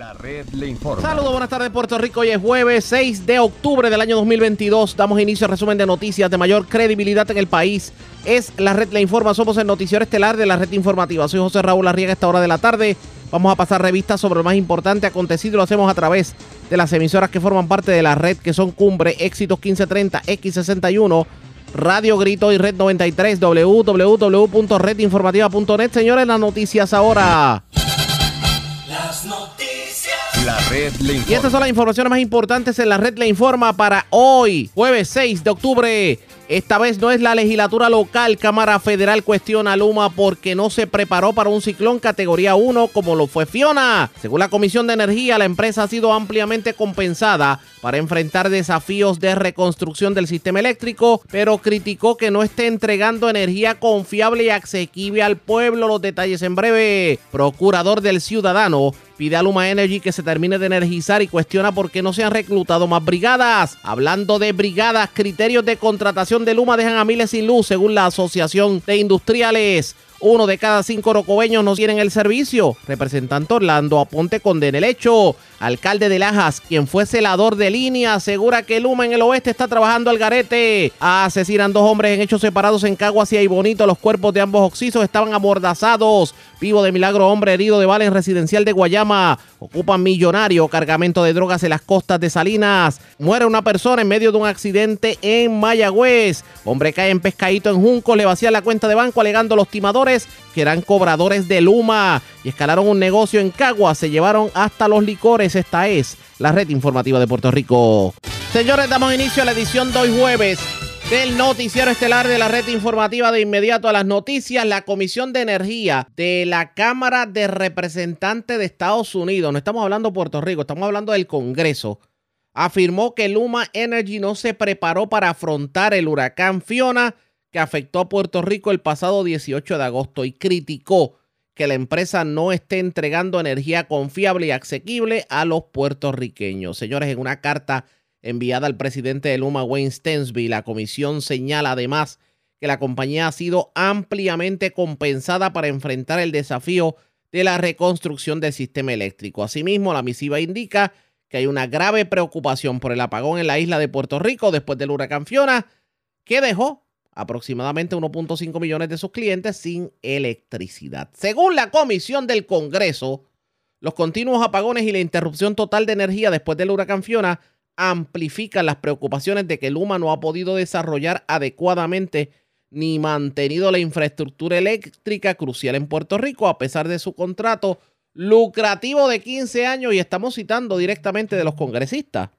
La red le informa. Saludos, buenas tardes Puerto Rico. Hoy es jueves 6 de octubre del año 2022. Damos inicio al resumen de noticias de mayor credibilidad en el país. Es la red le informa. Somos el noticiero estelar de la red informativa. Soy José Raúl Arriaga a esta hora de la tarde. Vamos a pasar revistas sobre lo más importante acontecido. Lo hacemos a través de las emisoras que forman parte de la red, que son Cumbre, Éxitos 1530, X61, Radio Grito y Red 93, www.redinformativa.net. Señores, las noticias ahora. Las noticias. La red le Y estas son las informaciones más importantes en la red Le Informa para hoy, jueves 6 de octubre. Esta vez no es la legislatura local. Cámara Federal cuestiona a Luma porque no se preparó para un ciclón categoría 1 como lo fue Fiona. Según la Comisión de Energía, la empresa ha sido ampliamente compensada para enfrentar desafíos de reconstrucción del sistema eléctrico, pero criticó que no esté entregando energía confiable y asequible al pueblo. Los detalles en breve. Procurador del Ciudadano pide a Luma Energy que se termine de energizar y cuestiona por qué no se han reclutado más brigadas. Hablando de brigadas, criterios de contratación de Luma dejan a miles sin luz, según la Asociación de Industriales. Uno de cada cinco rocobeños no tienen el servicio. Representante Orlando Aponte condena el hecho. Alcalde de Lajas, quien fue celador de línea, asegura que Luma en el oeste está trabajando al garete. Asesinan dos hombres en hechos separados en Caguas y Bonito. Los cuerpos de ambos oxisos estaban amordazados. Vivo de milagro, hombre herido de bala en residencial de Guayama. Ocupan millonario cargamento de drogas en las costas de Salinas. Muere una persona en medio de un accidente en Mayagüez. Hombre cae en pescadito en Junco, le vacía la cuenta de banco alegando los timadores que eran cobradores de Luma y escalaron un negocio en Caguas. Se llevaron hasta los licores. Esta es la red informativa de Puerto Rico. Señores, damos inicio a la edición de hoy jueves del noticiero estelar de la red informativa de inmediato a las noticias. La Comisión de Energía de la Cámara de Representantes de Estados Unidos, no estamos hablando de Puerto Rico, estamos hablando del Congreso, afirmó que Luma Energy no se preparó para afrontar el huracán Fiona que afectó a Puerto Rico el pasado 18 de agosto y criticó que la empresa no esté entregando energía confiable y asequible a los puertorriqueños. Señores, en una carta enviada al presidente de Luma, Wayne Stensby, la comisión señala además que la compañía ha sido ampliamente compensada para enfrentar el desafío de la reconstrucción del sistema eléctrico. Asimismo, la misiva indica que hay una grave preocupación por el apagón en la isla de Puerto Rico después del huracán Fiona, que dejó aproximadamente 1.5 millones de sus clientes sin electricidad. Según la comisión del Congreso, los continuos apagones y la interrupción total de energía después del huracán Fiona amplifican las preocupaciones de que Luma no ha podido desarrollar adecuadamente ni mantenido la infraestructura eléctrica crucial en Puerto Rico a pesar de su contrato lucrativo de 15 años y estamos citando directamente de los congresistas.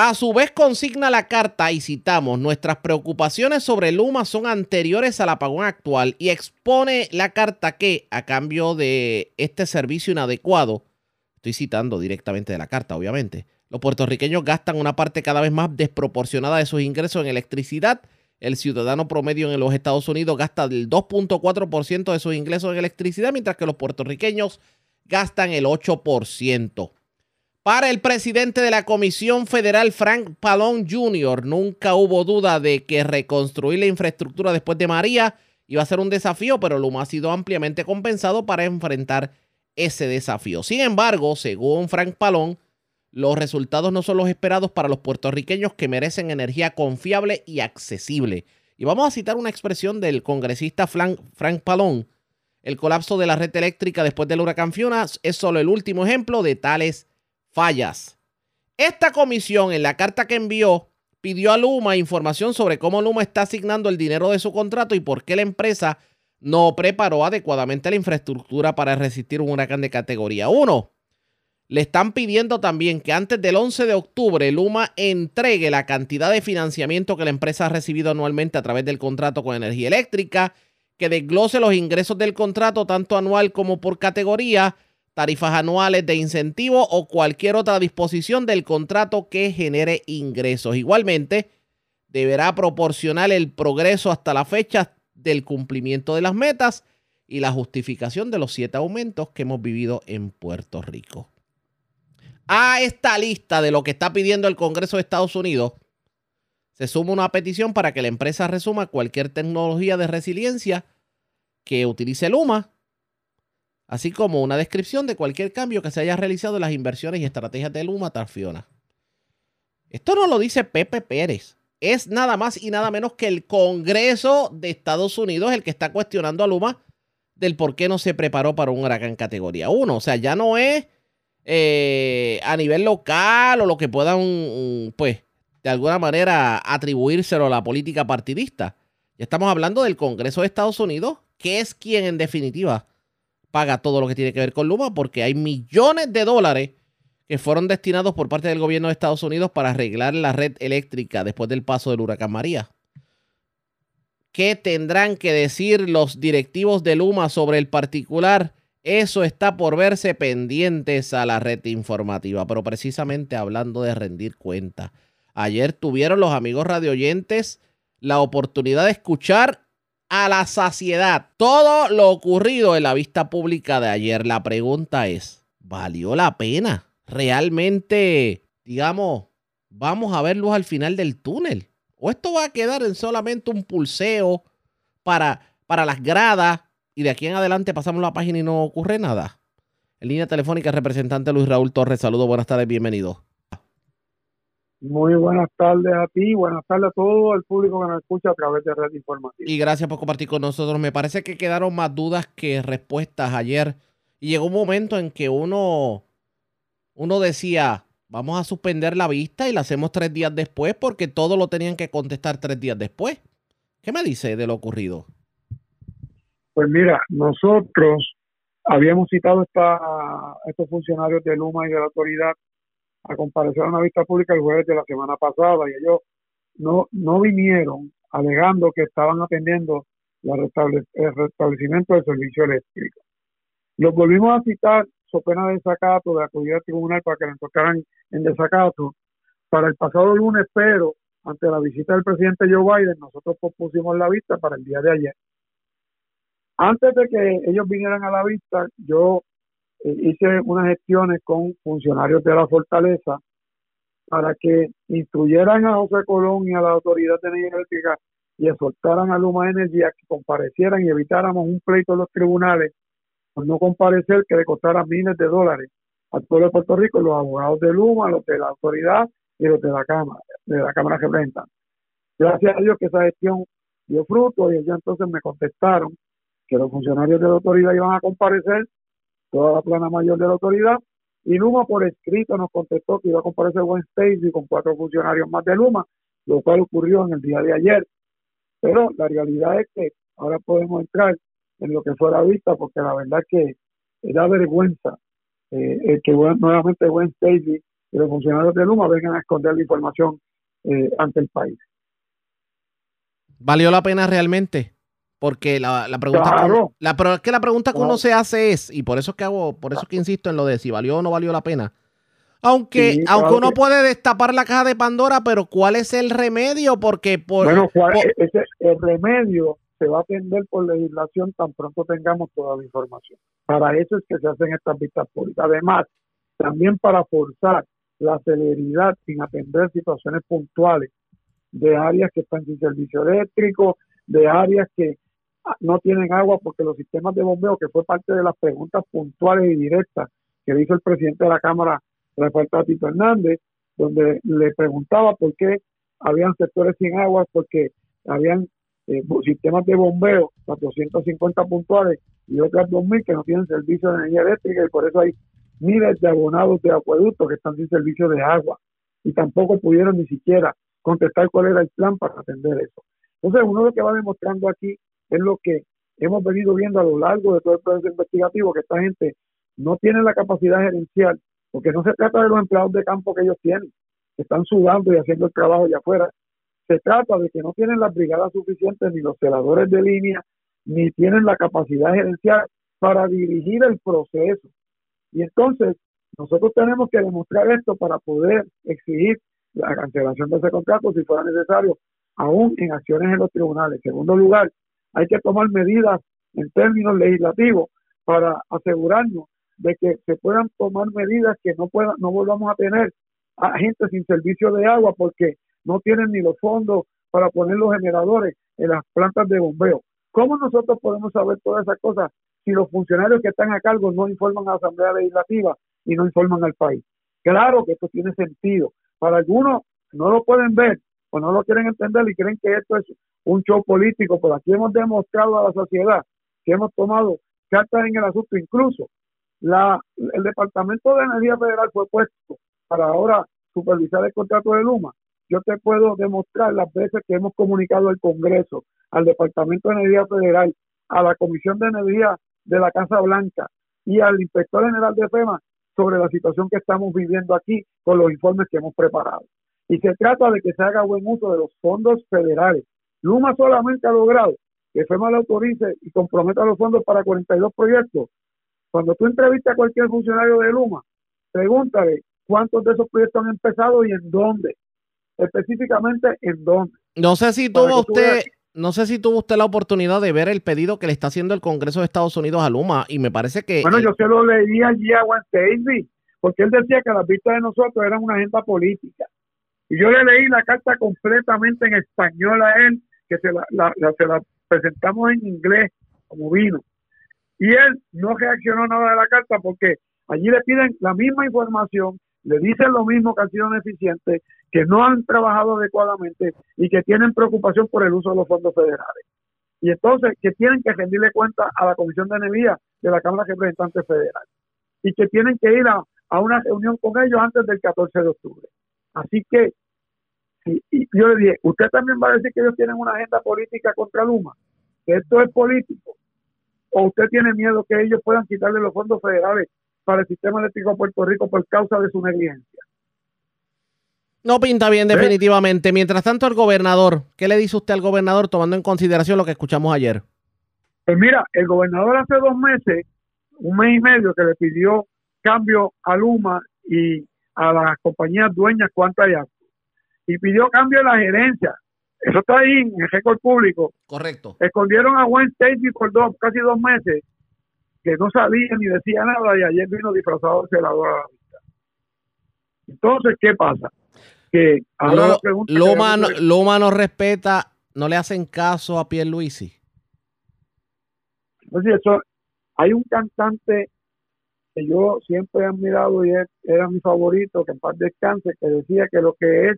A su vez consigna la carta y citamos, nuestras preocupaciones sobre Luma son anteriores al apagón actual y expone la carta que, a cambio de este servicio inadecuado, estoy citando directamente de la carta, obviamente, los puertorriqueños gastan una parte cada vez más desproporcionada de sus ingresos en electricidad. El ciudadano promedio en los Estados Unidos gasta el 2.4% de sus ingresos en electricidad, mientras que los puertorriqueños gastan el 8%. Para el presidente de la Comisión Federal, Frank Palón Jr., nunca hubo duda de que reconstruir la infraestructura después de María iba a ser un desafío, pero Luma ha sido ampliamente compensado para enfrentar ese desafío. Sin embargo, según Frank Palón, los resultados no son los esperados para los puertorriqueños que merecen energía confiable y accesible. Y vamos a citar una expresión del congresista Frank, Palón. El colapso de la red eléctrica después del huracán Fiona es solo el último ejemplo de tales fallas. Esta comisión en la carta que envió pidió a Luma información sobre cómo Luma está asignando el dinero de su contrato y por qué la empresa no preparó adecuadamente la infraestructura para resistir un huracán de categoría 1. Le están pidiendo también que antes del 11 de octubre Luma entregue la cantidad de financiamiento que la empresa ha recibido anualmente a través del contrato con energía eléctrica, que desglose los ingresos del contrato tanto anual como por categoría, tarifas anuales de incentivo o cualquier otra disposición del contrato que genere ingresos. Igualmente, deberá proporcionar el progreso hasta la fecha del cumplimiento de las metas y la justificación de los siete aumentos que hemos vivido en Puerto Rico. A esta lista de lo que está pidiendo el Congreso de Estados Unidos se suma una petición para que la empresa resuma cualquier tecnología de resiliencia que utilice Luma así como una descripción de cualquier cambio que se haya realizado en las inversiones y estrategias de Luma tras Fiona. Esto no lo dice Pepe Pérez. Es nada más y nada menos que el Congreso de Estados Unidos el que está cuestionando a Luma del por qué no se preparó para un huracán categoría 1. O sea, ya no es eh, a nivel local o lo que puedan, pues, de alguna manera atribuírselo a la política partidista. Ya estamos hablando del Congreso de Estados Unidos, que es quien en definitiva paga todo lo que tiene que ver con Luma, porque hay millones de dólares que fueron destinados por parte del gobierno de Estados Unidos para arreglar la red eléctrica después del paso del huracán María. ¿Qué tendrán que decir los directivos de Luma sobre el particular? Eso está por verse pendientes a la red informativa, pero precisamente hablando de rendir cuenta. Ayer tuvieron los amigos radioyentes la oportunidad de escuchar a la saciedad todo lo ocurrido en la vista pública de ayer. La pregunta es, ¿valió la pena? ¿Realmente, digamos, vamos a ver luz al final del túnel? ¿O esto va a quedar en solamente un pulseo para, para las gradas y de aquí en adelante pasamos la página y no ocurre nada? En línea telefónica, representante Luis Raúl Torres, saludos, buenas tardes, bienvenido. Muy buenas tardes a ti, buenas tardes a todo el público que nos escucha a través de Red Informativa. Y gracias por compartir con nosotros. Me parece que quedaron más dudas que respuestas ayer. Y llegó un momento en que uno, uno decía, vamos a suspender la vista y la hacemos tres días después porque todo lo tenían que contestar tres días después. ¿Qué me dice de lo ocurrido? Pues mira, nosotros habíamos citado a estos funcionarios de Luma y de la autoridad a comparecer a una vista pública el jueves de la semana pasada y ellos no, no vinieron alegando que estaban atendiendo el restablecimiento del servicio eléctrico. Los volvimos a citar so pena de desacato, de acudir al tribunal para que le tocaran en desacato. Para el pasado lunes, pero ante la visita del presidente Joe Biden, nosotros propusimos la vista para el día de ayer. Antes de que ellos vinieran a la vista, yo hice unas gestiones con funcionarios de la fortaleza para que instruyeran a José Colón y a la Autoridad de Energía y exhortaran a Luma Energía que comparecieran y evitáramos un pleito en los tribunales por no comparecer que le costara miles de dólares al pueblo de Puerto Rico, los abogados de Luma, los de la autoridad y los de la Cámara, de la Cámara Representante. Gracias a Dios que esa gestión dio fruto y ellos entonces me contestaron que los funcionarios de la autoridad iban a comparecer toda la plana mayor de la autoridad, y Luma por escrito nos contestó que iba a comparecer Gwen Stacy con cuatro funcionarios más de Luma, lo cual ocurrió en el día de ayer. Pero la realidad es que ahora podemos entrar en lo que fue la vista, porque la verdad que da vergüenza eh, que nuevamente Gwen Stacy y los funcionarios de Luma vengan a esconder la información eh, ante el país. ¿Valió la pena realmente? Porque la, la pregunta la, pero es que la pregunta que uno se hace es, y por eso es que hago, por eso que insisto en lo de si valió o no valió la pena. Aunque, aunque uno puede destapar la caja de Pandora, pero ¿cuál es el remedio? Porque por, bueno, ese, el remedio se va a atender por legislación tan pronto tengamos toda la información. Para eso es que se hacen estas vistas públicas. Además, también para forzar la celeridad sin atender situaciones puntuales de áreas que están sin servicio eléctrico, de áreas que no tienen agua porque los sistemas de bombeo, que fue parte de las preguntas puntuales y directas que hizo el presidente de la Cámara, Rafael Tatito Hernández, donde le preguntaba por qué habían sectores sin agua, porque habían eh, sistemas de bombeo, 450 puntuales y otras 2.000 que no tienen servicio de energía eléctrica y por eso hay miles de abonados de acueductos que están sin servicio de agua y tampoco pudieron ni siquiera contestar cuál era el plan para atender eso. Entonces, uno lo que va demostrando aquí es lo que hemos venido viendo a lo largo de todo el proceso investigativo, que esta gente no tiene la capacidad gerencial, porque no se trata de los empleados de campo que ellos tienen, que están sudando y haciendo el trabajo allá afuera. Se trata de que no tienen las brigadas suficientes, ni los celadores de línea, ni tienen la capacidad gerencial para dirigir el proceso. Y entonces, nosotros tenemos que demostrar esto para poder exigir la cancelación de ese contrato si fuera necesario, aún en acciones en los tribunales. En segundo lugar, hay que tomar medidas en términos legislativos para asegurarnos de que se puedan tomar medidas que no puedan, no volvamos a tener a gente sin servicio de agua porque no tienen ni los fondos para poner los generadores en las plantas de bombeo. ¿Cómo nosotros podemos saber todas esas cosas si los funcionarios que están a cargo no informan a la Asamblea Legislativa y no informan al país. Claro que esto tiene sentido. Para algunos no lo pueden ver o no lo quieren entender y creen que esto es un show político, pero aquí hemos demostrado a la sociedad que hemos tomado cartas en el asunto. Incluso la, el Departamento de Energía Federal fue puesto para ahora supervisar el contrato de Luma. Yo te puedo demostrar las veces que hemos comunicado al Congreso, al Departamento de Energía Federal, a la Comisión de Energía de la Casa Blanca y al Inspector General de FEMA sobre la situación que estamos viviendo aquí con los informes que hemos preparado. Y se trata de que se haga buen uso de los fondos federales. Luma solamente ha logrado que FEMA le autorice y comprometa los fondos para 42 proyectos. Cuando tú entrevistas a cualquier funcionario de Luma, pregúntale cuántos de esos proyectos han empezado y en dónde. Específicamente en dónde. No sé si tuvo usted, no sé si tuvo usted la oportunidad de ver el pedido que le está haciendo el Congreso de Estados Unidos a Luma y me parece que... Bueno, yo se lo leí allí a Juan Davis, porque él decía que las vistas de nosotros eran una agenda política. Y yo le leí la carta completamente en español a él, que se la, se la presentamos en inglés, como vino. Y él no reaccionó nada de la carta porque allí le piden la misma información, le dicen lo mismo que han sido ineficientes, que no han trabajado adecuadamente y que tienen preocupación por el uso de los fondos federales. Y entonces que tienen que rendirle cuenta a la Comisión de Energía de la Cámara de Representantes Federal y que tienen que ir a, a una reunión con ellos antes del 14 de octubre. Así que y, yo le dije, usted también va a decir que ellos tienen una agenda política contra Luma, que esto es político, o usted tiene miedo que ellos puedan quitarle los fondos federales para el sistema eléctrico de Puerto Rico por causa de su negligencia. No pinta bien definitivamente. Mientras tanto, el gobernador, ¿qué le dice usted al gobernador tomando en consideración lo que escuchamos ayer? Pues mira, el gobernador hace dos meses, un mes y medio, que le pidió cambio a Luma y a las compañías dueñas cuánto hay y pidió cambio de la gerencia. Eso está ahí en el récord público. Correcto. Escondieron a Wayne Stacy por dos, casi dos meses, que no sabía ni decía nada, y ayer vino disfrazado de celador a la vista. Entonces, ¿qué pasa? Que ahora Loma, no, Loma no respeta, no le hacen caso a Pierre Luisi. Entonces, eso, hay un cantante que yo siempre he admirado y era mi favorito, que en paz descanse, que decía que lo que es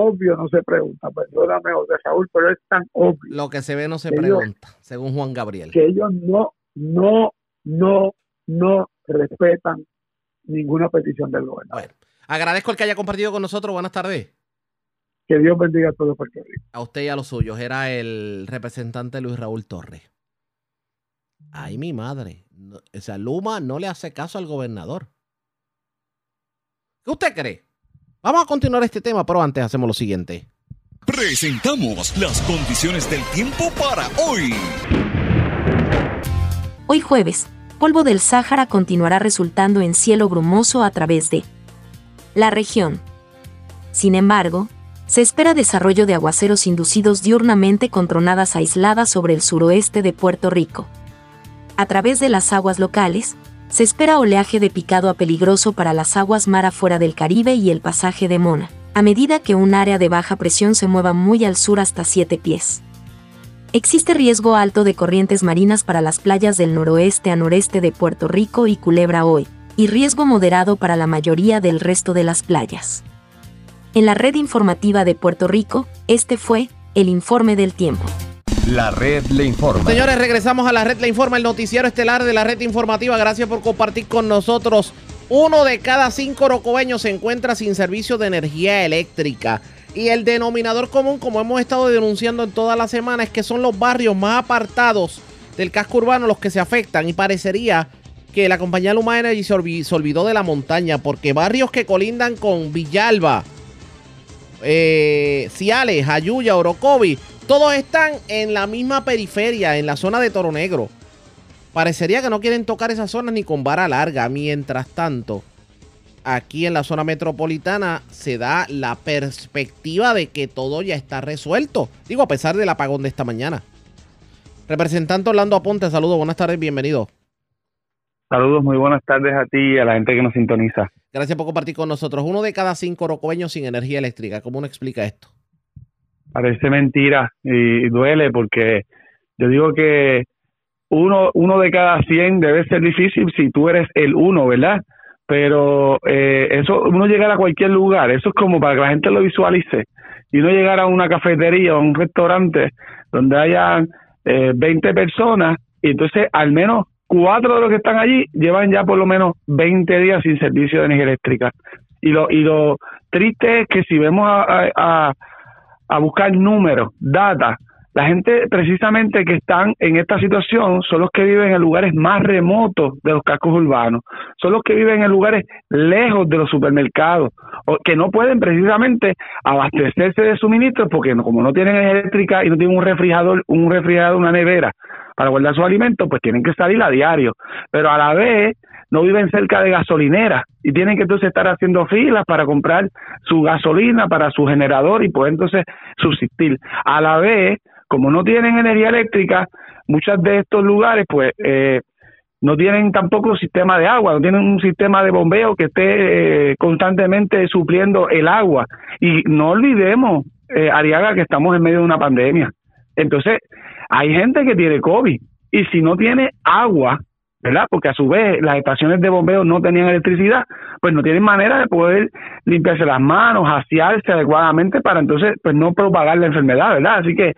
obvio no se pregunta, perdóname José Raúl, pero es tan obvio. Lo que se ve no se pregunta, según Juan Gabriel. Que ellos no, no, no, no respetan ninguna petición del gobernador. Bueno, agradezco el que haya compartido con nosotros. Buenas tardes. Que Dios bendiga a todos Puerto Rico. A usted y a los suyos. Era el representante Luis Raúl Torres. Ay, mi madre. o sea, Luma no le hace caso al gobernador. ¿Qué usted cree? Vamos a continuar este tema, pero antes hacemos lo siguiente. Presentamos las condiciones del tiempo para hoy. Hoy jueves, polvo del Sáhara continuará resultando en cielo brumoso a través de la región. Sin embargo, se espera desarrollo de aguaceros inducidos diurnamente con tronadas aisladas sobre el suroeste de Puerto Rico. A través de las aguas locales, se espera oleaje de picado a peligroso para las aguas mar afuera del Caribe y el pasaje de Mona, a medida que un área de baja presión se mueva muy al sur hasta 7 pies. Existe riesgo alto de corrientes marinas para las playas del noroeste a noreste de Puerto Rico y Culebra hoy, y riesgo moderado para la mayoría del resto de las playas. En la red informativa de Puerto Rico, este fue el informe del tiempo. La red le informa. Señores, regresamos a la red le informa, el noticiero estelar de la red informativa. Gracias por compartir con nosotros. Uno de cada cinco rocobeños se encuentra sin servicio de energía eléctrica. Y el denominador común, como hemos estado denunciando en toda la semana, es que son los barrios más apartados del casco urbano los que se afectan. Y parecería que la compañía Luma Energy se, olvidó de la montaña, porque barrios que colindan con Villalba, eh, Ciales, Ayuya, Orocovi, todos están en la misma periferia, en la zona de Toro Negro. Parecería que no quieren tocar esas zonas ni con vara larga. Mientras tanto, aquí en la zona metropolitana se da la perspectiva de que todo ya está resuelto. Digo, a pesar del apagón de esta mañana. Representante Orlando Aponte, saludos, buenas tardes, bienvenido. Saludos, muy buenas tardes a ti y a la gente que nos sintoniza. Gracias por compartir con nosotros. Uno de cada cinco rocobeños sin energía eléctrica. ¿Cómo uno explica esto? Parece mentira y duele porque yo digo que uno, uno de cada 100 debe ser difícil si tú eres el uno, ¿verdad? Pero eh, eso, uno llegar a cualquier lugar, eso es como para que la gente lo visualice. Y uno llegar a una cafetería o un restaurante donde hayan eh, 20 personas y entonces al menos cuatro de los que están allí llevan ya por lo menos 20 días sin servicio de energía eléctrica. Y lo, y lo triste es que si vemos a, a buscar números, data, la gente precisamente que están en esta situación son los que viven en lugares más remotos de los cascos urbanos, son los que viven en lugares lejos de los supermercados, o que no pueden precisamente abastecerse de suministros porque como no tienen eléctrica y no tienen un refrigerador, un refrigerador, una nevera para guardar sus alimentos, pues tienen que salir a diario. Pero a la vez no viven cerca de gasolineras y tienen que entonces estar haciendo filas para comprar su gasolina para su generador y poder entonces subsistir. A la vez, como no tienen energía eléctrica, muchos de estos lugares pues eh, no tienen tampoco sistema de agua, no tienen un sistema de bombeo que esté eh, constantemente supliendo el agua. Y no olvidemos, eh, Ariaga, que estamos en medio de una pandemia. Entonces, hay gente que tiene COVID y si no tiene agua, ¿verdad? Porque a su vez las estaciones de bombeo no tenían electricidad, pues no tienen manera de poder limpiarse las manos, asearse adecuadamente para entonces pues no propagar la enfermedad, ¿verdad? Así que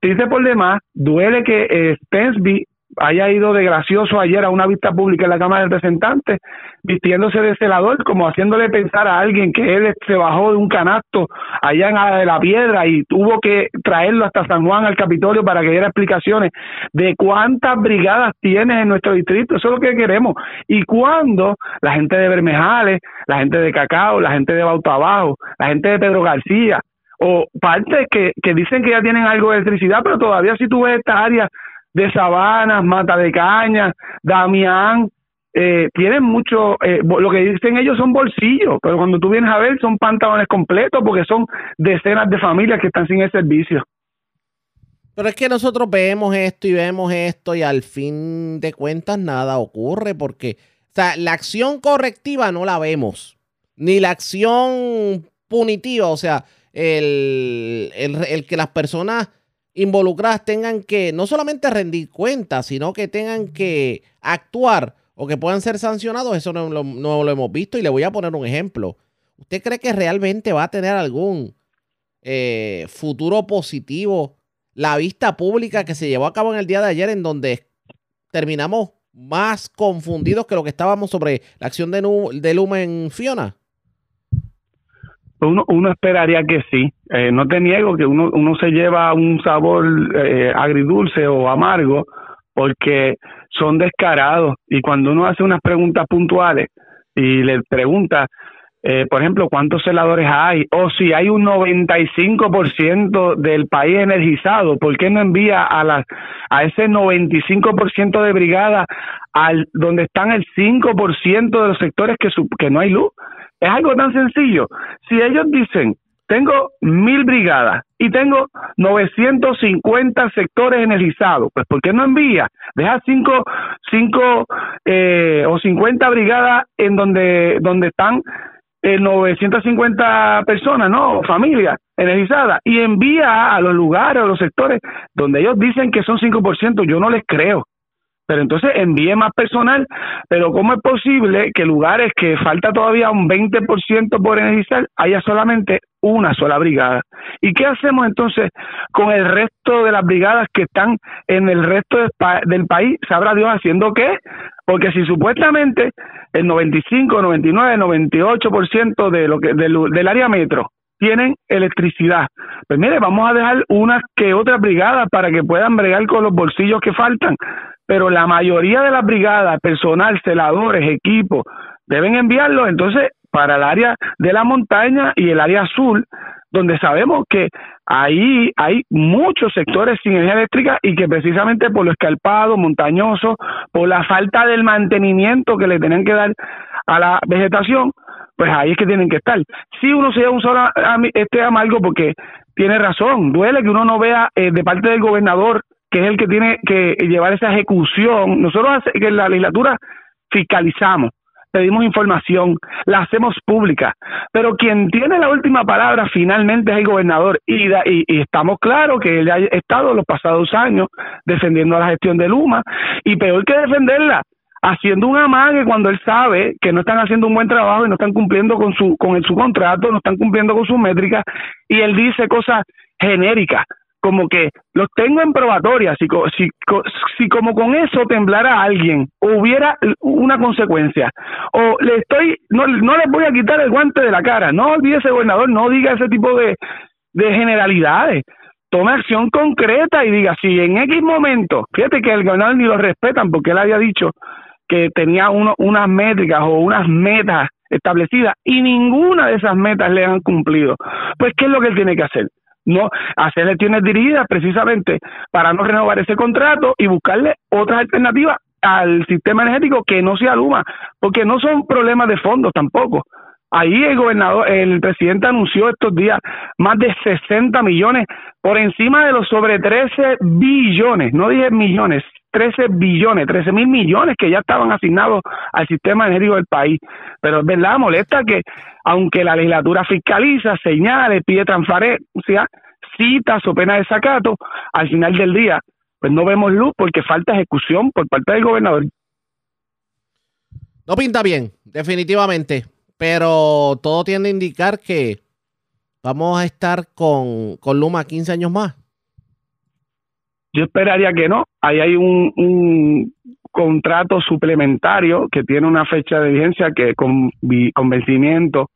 triste por demás, duele que eh, Spence haya ido de gracioso ayer a una vista pública en la Cámara de Representantes, vistiéndose de celador, como haciéndole pensar a alguien que él se bajó de un canasto allá en la de la piedra y tuvo que traerlo hasta San Juan al Capitolio para que diera explicaciones de cuántas brigadas tiene en nuestro distrito, eso es lo que queremos. Y cuando la gente de Bermejales, la gente de Cacao, la gente de Bauta Abajo, la gente de Pedro García, o partes que, que dicen que ya tienen algo de electricidad, pero todavía si tú ves estas áreas de Sabanas, Mata de Caña, Damián, eh, tienen mucho, eh, lo que dicen ellos son bolsillos, pero cuando tú vienes a ver son pantalones completos porque son decenas de familias que están sin el servicio. Pero es que nosotros vemos esto y vemos esto y al fin de cuentas nada ocurre porque, o sea, la acción correctiva no la vemos, ni la acción punitiva, o sea, el, el, el que las personas involucradas tengan que no solamente rendir cuentas, sino que tengan que actuar o que puedan ser sancionados, eso no lo, no lo, hemos visto. Y le voy a poner un ejemplo. ¿Usted cree que realmente va a tener algún eh, futuro positivo la vista pública que se llevó a cabo en el día de ayer en donde terminamos más confundidos que lo que estábamos sobre la acción de, de Lumen Fiona? Uno, uno esperaría que sí. Eh, no te niego que uno, uno se lleva un sabor eh, agridulce o amargo porque son descarados y cuando uno hace unas preguntas puntuales y le pregunta, eh, por ejemplo, cuántos celadores hay o si hay un 95% del país energizado, ¿por qué no envía a las a ese 95% de brigada al donde están el 5% de los sectores que que no hay luz? Es algo tan sencillo. Si ellos dicen, tengo mil brigadas y tengo 950 sectores energizados, pues ¿por qué no envía? Deja cinco, cinco eh, o 50 brigadas en donde, donde están eh, 950 personas, ¿no? Familias energizadas y envía a los lugares, a los sectores donde ellos dicen que son 5%, yo no les creo entonces envíe más personal, pero ¿cómo es posible que lugares que falta todavía un 20% por energizar haya solamente una sola brigada? ¿Y qué hacemos entonces con el resto de las brigadas que están en el resto del país? ¿Sabrá Dios haciendo qué? Porque si supuestamente el 95, 99, 98% de lo que del área metro tienen electricidad. Pues mire, vamos a dejar unas que otras brigadas para que puedan bregar con los bolsillos que faltan pero la mayoría de las brigadas, personal, celadores, equipos, deben enviarlo entonces para el área de la montaña y el área azul, donde sabemos que ahí hay muchos sectores sin energía eléctrica y que precisamente por lo escarpado, montañoso, por la falta del mantenimiento que le tienen que dar a la vegetación, pues ahí es que tienen que estar. Si uno se lleva un solo este amargo porque tiene razón, duele que uno no vea eh, de parte del gobernador que es el que tiene que llevar esa ejecución. Nosotros en la legislatura fiscalizamos, pedimos información, la hacemos pública, pero quien tiene la última palabra finalmente es el gobernador y, y, estamos claros que él ha estado los pasados años defendiendo la gestión de Luma y peor que defenderla, haciendo un amague cuando él sabe que no están haciendo un buen trabajo y no están cumpliendo con su con el, su contrato, no están cumpliendo con sus métricas y él dice cosas genéricas como que los tengo en probatoria, si, si, si como con eso temblara alguien, hubiera una consecuencia, o le estoy, no, no les voy a quitar el guante de la cara, no olvídese gobernador, no diga ese tipo de, de generalidades, tome acción concreta y diga, si en X momento, fíjate que el gobernador ni lo respetan porque él había dicho que tenía uno, unas métricas o unas metas establecidas y ninguna de esas metas le han cumplido, pues ¿qué es lo que él tiene que hacer? no hacer gestiones dirigidas precisamente para no renovar ese contrato y buscarle otras alternativas al sistema energético que no sea Luma, porque no son problemas de fondos tampoco. Ahí el gobernador, el presidente anunció estos días más de 60 millones por encima de los sobre 13 billones, no dije millones, 13 billones, 13 mil millones que ya estaban asignados al sistema energético del país. Pero es verdad, molesta que aunque la legislatura fiscaliza, señale, pide transparencia, citas o pena de sacato, al final del día, pues no vemos luz porque falta ejecución por parte del gobernador. No pinta bien, definitivamente, pero todo tiende a indicar que vamos a estar con, con Luma 15 años más. Yo esperaría que no. Ahí hay un, contrato suplementario que tiene una fecha de vigencia que con, con vencimiento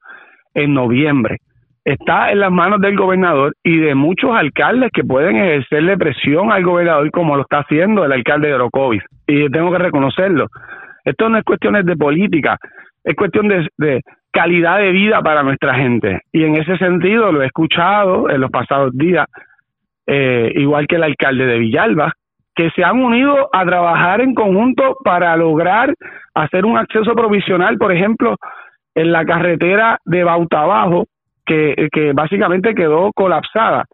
en noviembre. Está en las manos del gobernador y de muchos alcaldes que pueden ejercerle presión al gobernador como lo está haciendo el alcalde de Orocovis. Y tengo que reconocerlo. Esto no es cuestión de política, es cuestión de calidad de vida para nuestra gente. Y en ese sentido lo he escuchado en los pasados días eh, igual que el alcalde de Villalba, que se han unido a trabajar en conjunto para lograr hacer un acceso provisional, por ejemplo, en la carretera de Bauta Abajo, que, que básicamente quedó colapsada.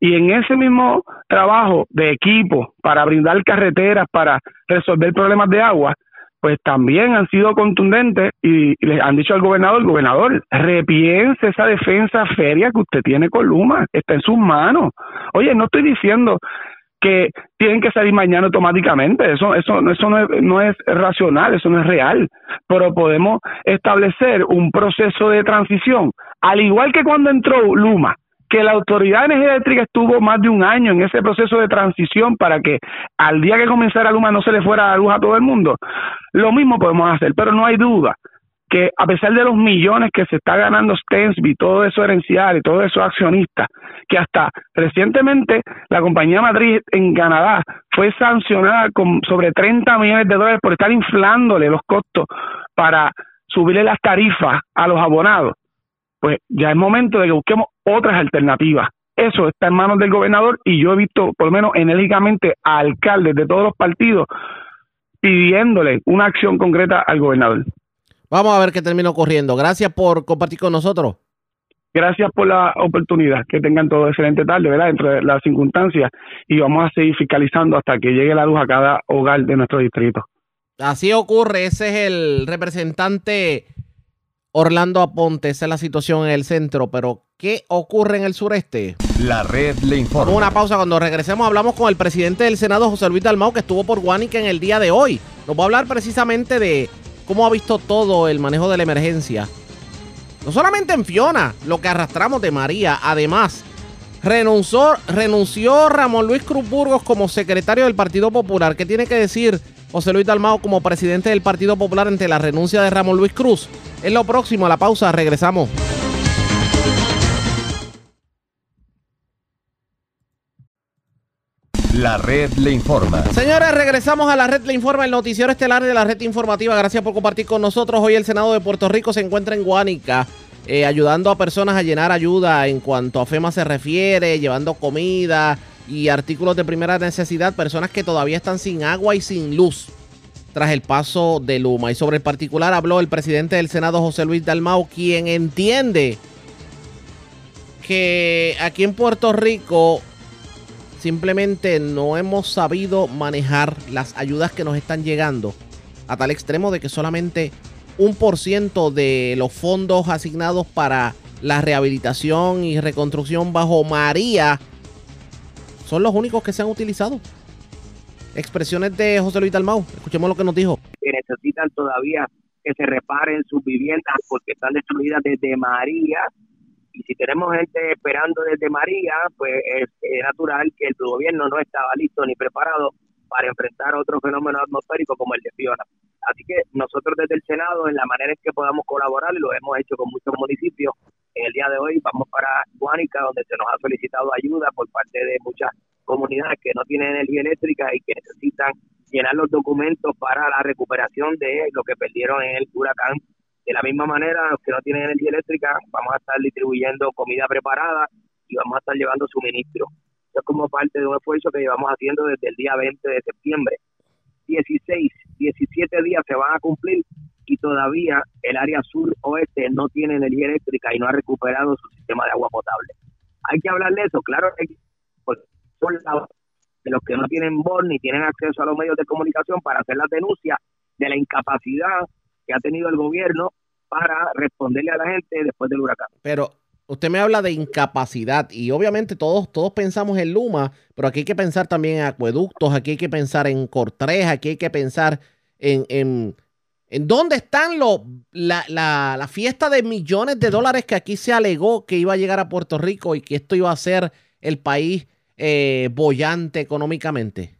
Y en ese mismo trabajo de equipo para brindar carreteras, para resolver problemas de agua, pues también han sido contundentes y le han dicho al gobernador, gobernador, repiense esa defensa feria que usted tiene con Luma, está en sus manos. Oye, no estoy diciendo que tienen que salir mañana automáticamente, eso, eso, eso no, es, no es racional, eso no es real, pero podemos establecer un proceso de transición, al igual que cuando entró Luma, que la Autoridad de Energía Eléctrica estuvo más de un año en ese proceso de transición para que al día que comenzara Luma no se le fuera la luz a todo el mundo. Lo mismo podemos hacer, pero no hay duda que a pesar de los millones que se está ganando Stensby, todo eso herencial y todo eso accionista, que hasta recientemente la compañía Madrid en Canadá fue sancionada con sobre 30 millones de dólares por estar inflándole los costos para subirle las tarifas a los abonados pues ya es momento de que busquemos otras alternativas. Eso está en manos del gobernador y yo he visto, por lo menos enérgicamente, a alcaldes de todos los partidos pidiéndole una acción concreta al gobernador. Vamos a ver qué termina ocurriendo. Gracias por compartir con nosotros. Gracias por la oportunidad. Que tengan todo excelente tarde, ¿verdad? Entre las circunstancias. Y vamos a seguir fiscalizando hasta que llegue la luz a cada hogar de nuestro distrito. Así ocurre. Ese es el representante Orlando Aponte, esa es la situación en el centro, pero ¿qué ocurre en el sureste? La red le informa. una pausa, cuando regresemos hablamos con el presidente del Senado, José Luis Dalmau, que estuvo por Guanica en el día de hoy. Nos va a hablar precisamente de cómo ha visto todo el manejo de la emergencia. No solamente en Fiona, lo que arrastramos de María, además, renunció, renunció Ramón Luis Cruz Burgos como secretario del Partido Popular. ¿Qué tiene que decir José Luis Dalmau como presidente del Partido Popular ante la renuncia de Ramón Luis Cruz? Es lo próximo, a la pausa, regresamos. La red le informa. Señores, regresamos a la red le informa, el noticiero estelar de la red informativa. Gracias por compartir con nosotros. Hoy el Senado de Puerto Rico se encuentra en Guánica, eh, ayudando a personas a llenar ayuda en cuanto a FEMA se refiere, llevando comida y artículos de primera necesidad, personas que todavía están sin agua y sin luz tras el paso de Luma. Y sobre el particular habló el presidente del Senado, José Luis Dalmau, quien entiende que aquí en Puerto Rico simplemente no hemos sabido manejar las ayudas que nos están llegando a tal extremo de que solamente un por ciento de los fondos asignados para la rehabilitación y reconstrucción bajo María son los únicos que se han utilizado. Expresiones de José Luis Dalmau. Escuchemos lo que nos dijo. que necesitan todavía que se reparen sus viviendas porque están destruidas desde María. Y si tenemos gente esperando desde María, pues es, es natural que el gobierno no estaba listo ni preparado para enfrentar otro fenómeno atmosférico como el de Fiona. Así que nosotros desde el Senado, en la manera en que podamos colaborar, lo hemos hecho con muchos municipios, en el día de hoy vamos para Guánica, donde se nos ha solicitado ayuda por parte de muchas comunidades que no tienen energía eléctrica y que necesitan llenar los documentos para la recuperación de lo que perdieron en el huracán. De la misma manera, los que no tienen energía eléctrica, vamos a estar distribuyendo comida preparada y vamos a estar llevando suministro. Esto es como parte de un esfuerzo que llevamos haciendo desde el día 20 de septiembre. 16, 17 días se van a cumplir y todavía el área sur-oeste no tiene energía eléctrica y no ha recuperado su sistema de agua potable. Hay que hablar de eso, claro, son los que no tienen voz ni tienen acceso a los medios de comunicación para hacer las denuncias de la incapacidad que ha tenido el gobierno para responderle a la gente después del huracán. Pero usted me habla de incapacidad y obviamente todos, todos pensamos en Luma, pero aquí hay que pensar también en acueductos, aquí hay que pensar en Cortres, aquí hay que pensar en, en, en dónde están los, la, la, la fiesta de millones de dólares que aquí se alegó que iba a llegar a Puerto Rico y que esto iba a ser el país eh, bollante económicamente.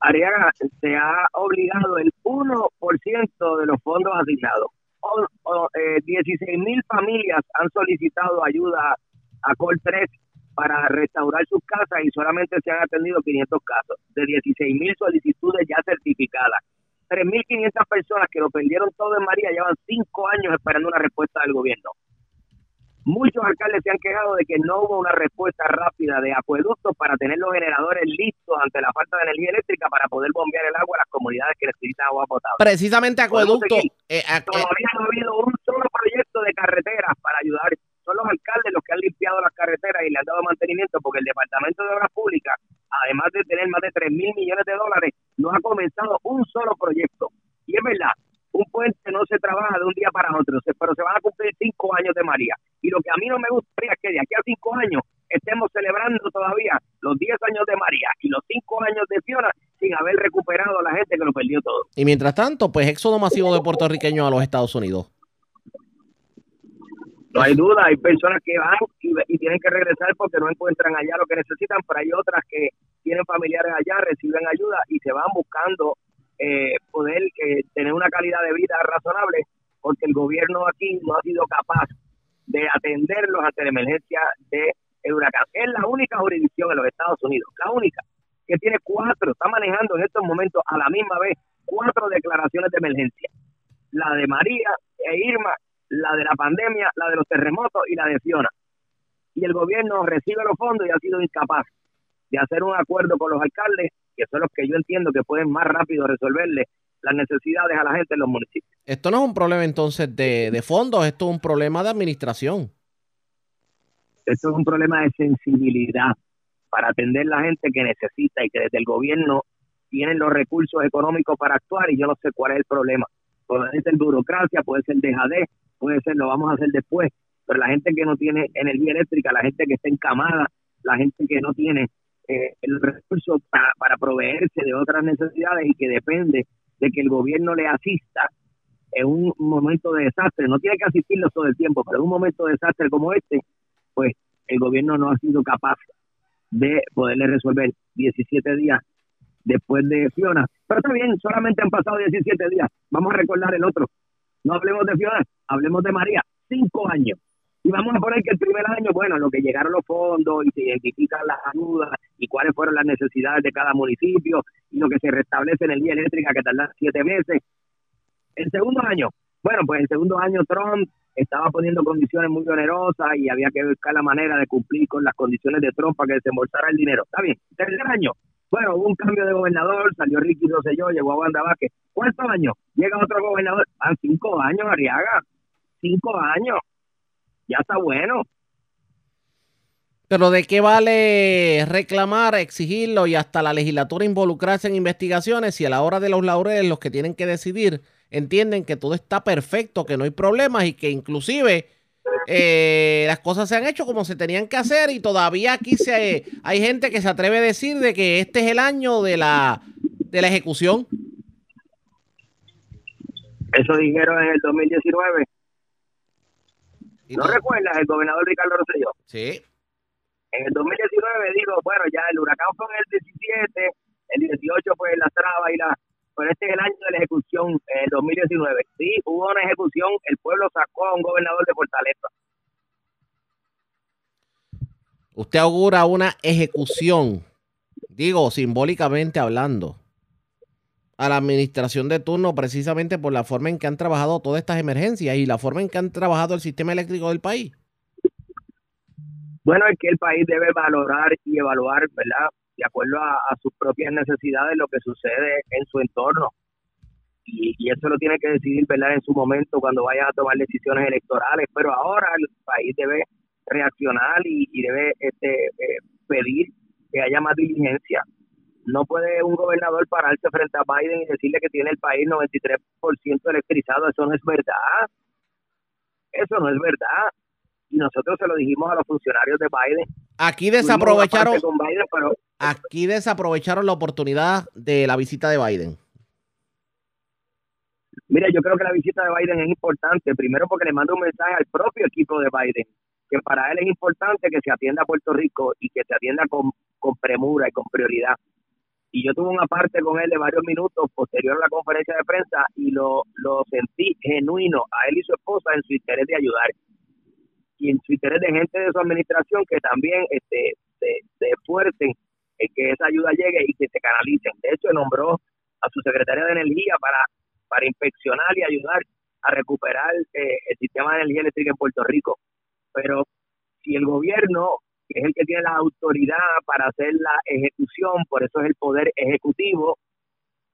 Ariaga se ha obligado el 1% de los fondos asignados. O, o, eh, 16 mil familias han solicitado ayuda a Col 3 para restaurar sus casas y solamente se han atendido 500 casos, de 16 mil solicitudes ya certificadas. 3.500 personas que lo perdieron todo en María llevan cinco años esperando una respuesta del gobierno. Muchos alcaldes se han quejado de que no hubo una respuesta rápida de acueductos para tener los generadores listos ante la falta de energía eléctrica para poder bombear el agua a las comunidades que necesitan agua potable. Precisamente Podemos acueducto. seguir. eh, a- eh, Todavía no ha habido un solo proyecto de carreteras para ayudar. Son los alcaldes los que han limpiado las carreteras y le han dado mantenimiento porque el Departamento de Obras Públicas, además de tener más de 3 mil millones de dólares, no ha comenzado un solo proyecto. Y es verdad, un puente no se trabaja de un día para otro, pero se van a cumplir cinco años de María. Y lo que a mí no me gustaría es que de aquí a cinco años estemos celebrando todavía los 10 años de María y los cinco años de Fiona sin haber recuperado a la gente que lo perdió todo. y mientras tanto, pues éxodo masivo de puertorriqueños a los Estados Unidos. No hay duda, hay personas que van y, tienen que regresar porque no encuentran allá lo que necesitan, pero hay otras que tienen familiares allá, reciben ayuda y se van buscando eh, poder eh, tener una calidad de vida razonable porque el gobierno aquí no ha sido capaz de atenderlos ante la emergencia de huracán. Es la única jurisdicción en los Estados Unidos, la única, que tiene cuatro, está manejando en estos momentos a la misma vez cuatro declaraciones de emergencia. La de María e Irma, la de la pandemia, la de los terremotos y la de Fiona. Y el gobierno recibe los fondos y ha sido incapaz de hacer un acuerdo con los alcaldes, que son los que yo entiendo que pueden más rápido resolverle las necesidades a la gente en los municipios. Esto no es un problema entonces de, de fondos, esto es un problema de administración. Esto es un problema de sensibilidad para atender la gente que necesita y que desde el gobierno tienen los recursos económicos para actuar y yo no sé cuál es el problema. Puede ser burocracia, puede ser dejadez, puede ser lo vamos a hacer después, pero la gente que no tiene energía eléctrica, la gente que está encamada, la gente que no tiene eh, el recurso para, para proveerse de otras necesidades y que depende de que el gobierno le asista en un momento de desastre, no tiene que asistirlo todo el tiempo, pero en un momento de desastre como este, pues el gobierno no ha sido capaz de poderle resolver 17 días después de Fiona. Pero está bien, solamente han pasado 17 días. Vamos a recordar el otro. No hablemos de Fiona, hablemos de María. Cinco años. Y vamos a poner que el primer año, bueno, lo que llegaron los fondos y se identifican las ayudas y cuáles fueron las necesidades de cada municipio y lo que se restablece en el día eléctrica que tarda siete meses. El segundo año, bueno, pues el segundo año Trump estaba poniendo condiciones muy onerosas y había que buscar la manera de cumplir con las condiciones de Trump para que desembolsara el dinero. Está bien. Tercer año, bueno, hubo un cambio de gobernador, salió Ricky Rosselló, llegó a Wanda Vázquez. Cuarto año, llega otro gobernador. Ah, cinco años, Ariaga. Cinco años. Ya está bueno. Pero ¿de qué vale reclamar, exigirlo y hasta la legislatura involucrarse en investigaciones si a la hora de los laureles los que tienen que decidir entienden que todo está perfecto, que no hay problemas y que inclusive eh, las cosas se han hecho como se tenían que hacer y todavía aquí se, hay gente que se atreve a decir de que este es el año de la, de la ejecución. Eso dijeron en el 2019. Y ¿No recuerdas el gobernador Ricardo Rosselló? Sí, En el 2019 dijo, bueno, ya el huracán fue en el 17, el 18 fue la traba y la... Pero este es el año de la ejecución, el 2019. Sí, hubo una ejecución, el pueblo sacó a un gobernador de Fortaleza. usted augura una ejecución, digo, simbólicamente hablando, a la administración de turno precisamente por la forma en que han trabajado todas estas emergencias y la forma en que han trabajado el sistema eléctrico del país. Bueno, es que el país debe valorar y evaluar, ¿verdad? De acuerdo a, sus propias necesidades, lo que sucede en su entorno. Y, y eso lo tiene que decidir, ¿verdad? En su momento, cuando vaya a tomar decisiones electorales. Pero ahora el país debe reaccionar y, y debe este, eh, pedir que haya más diligencia. No puede un gobernador pararse frente a Biden y decirle que tiene el país 93% electrizado. Eso no es verdad. Eso no es verdad. Y nosotros se lo dijimos a los funcionarios de Biden. Aquí desaprovecharon, Biden, pero aquí desaprovecharon la oportunidad de la visita de Biden. Mira, yo creo que la visita de Biden es importante, primero porque le manda un mensaje al propio equipo de Biden, que para él es importante que se atienda a Puerto Rico y que se atienda con, con premura y con prioridad. Y yo tuve una parte con él de varios minutos posterior a la conferencia de prensa y lo, lo sentí genuino a él y su esposa en su interés de ayudar y en su interés de gente de su administración que también este, se, se esfuercen en que esa ayuda llegue y que se canalicen. De hecho, nombró a su secretaria de Energía para, para inspeccionar y ayudar a recuperar eh, el sistema de energía eléctrica en Puerto Rico. Pero si el gobierno, que es el que tiene la autoridad para hacer la ejecución, por eso es el poder ejecutivo,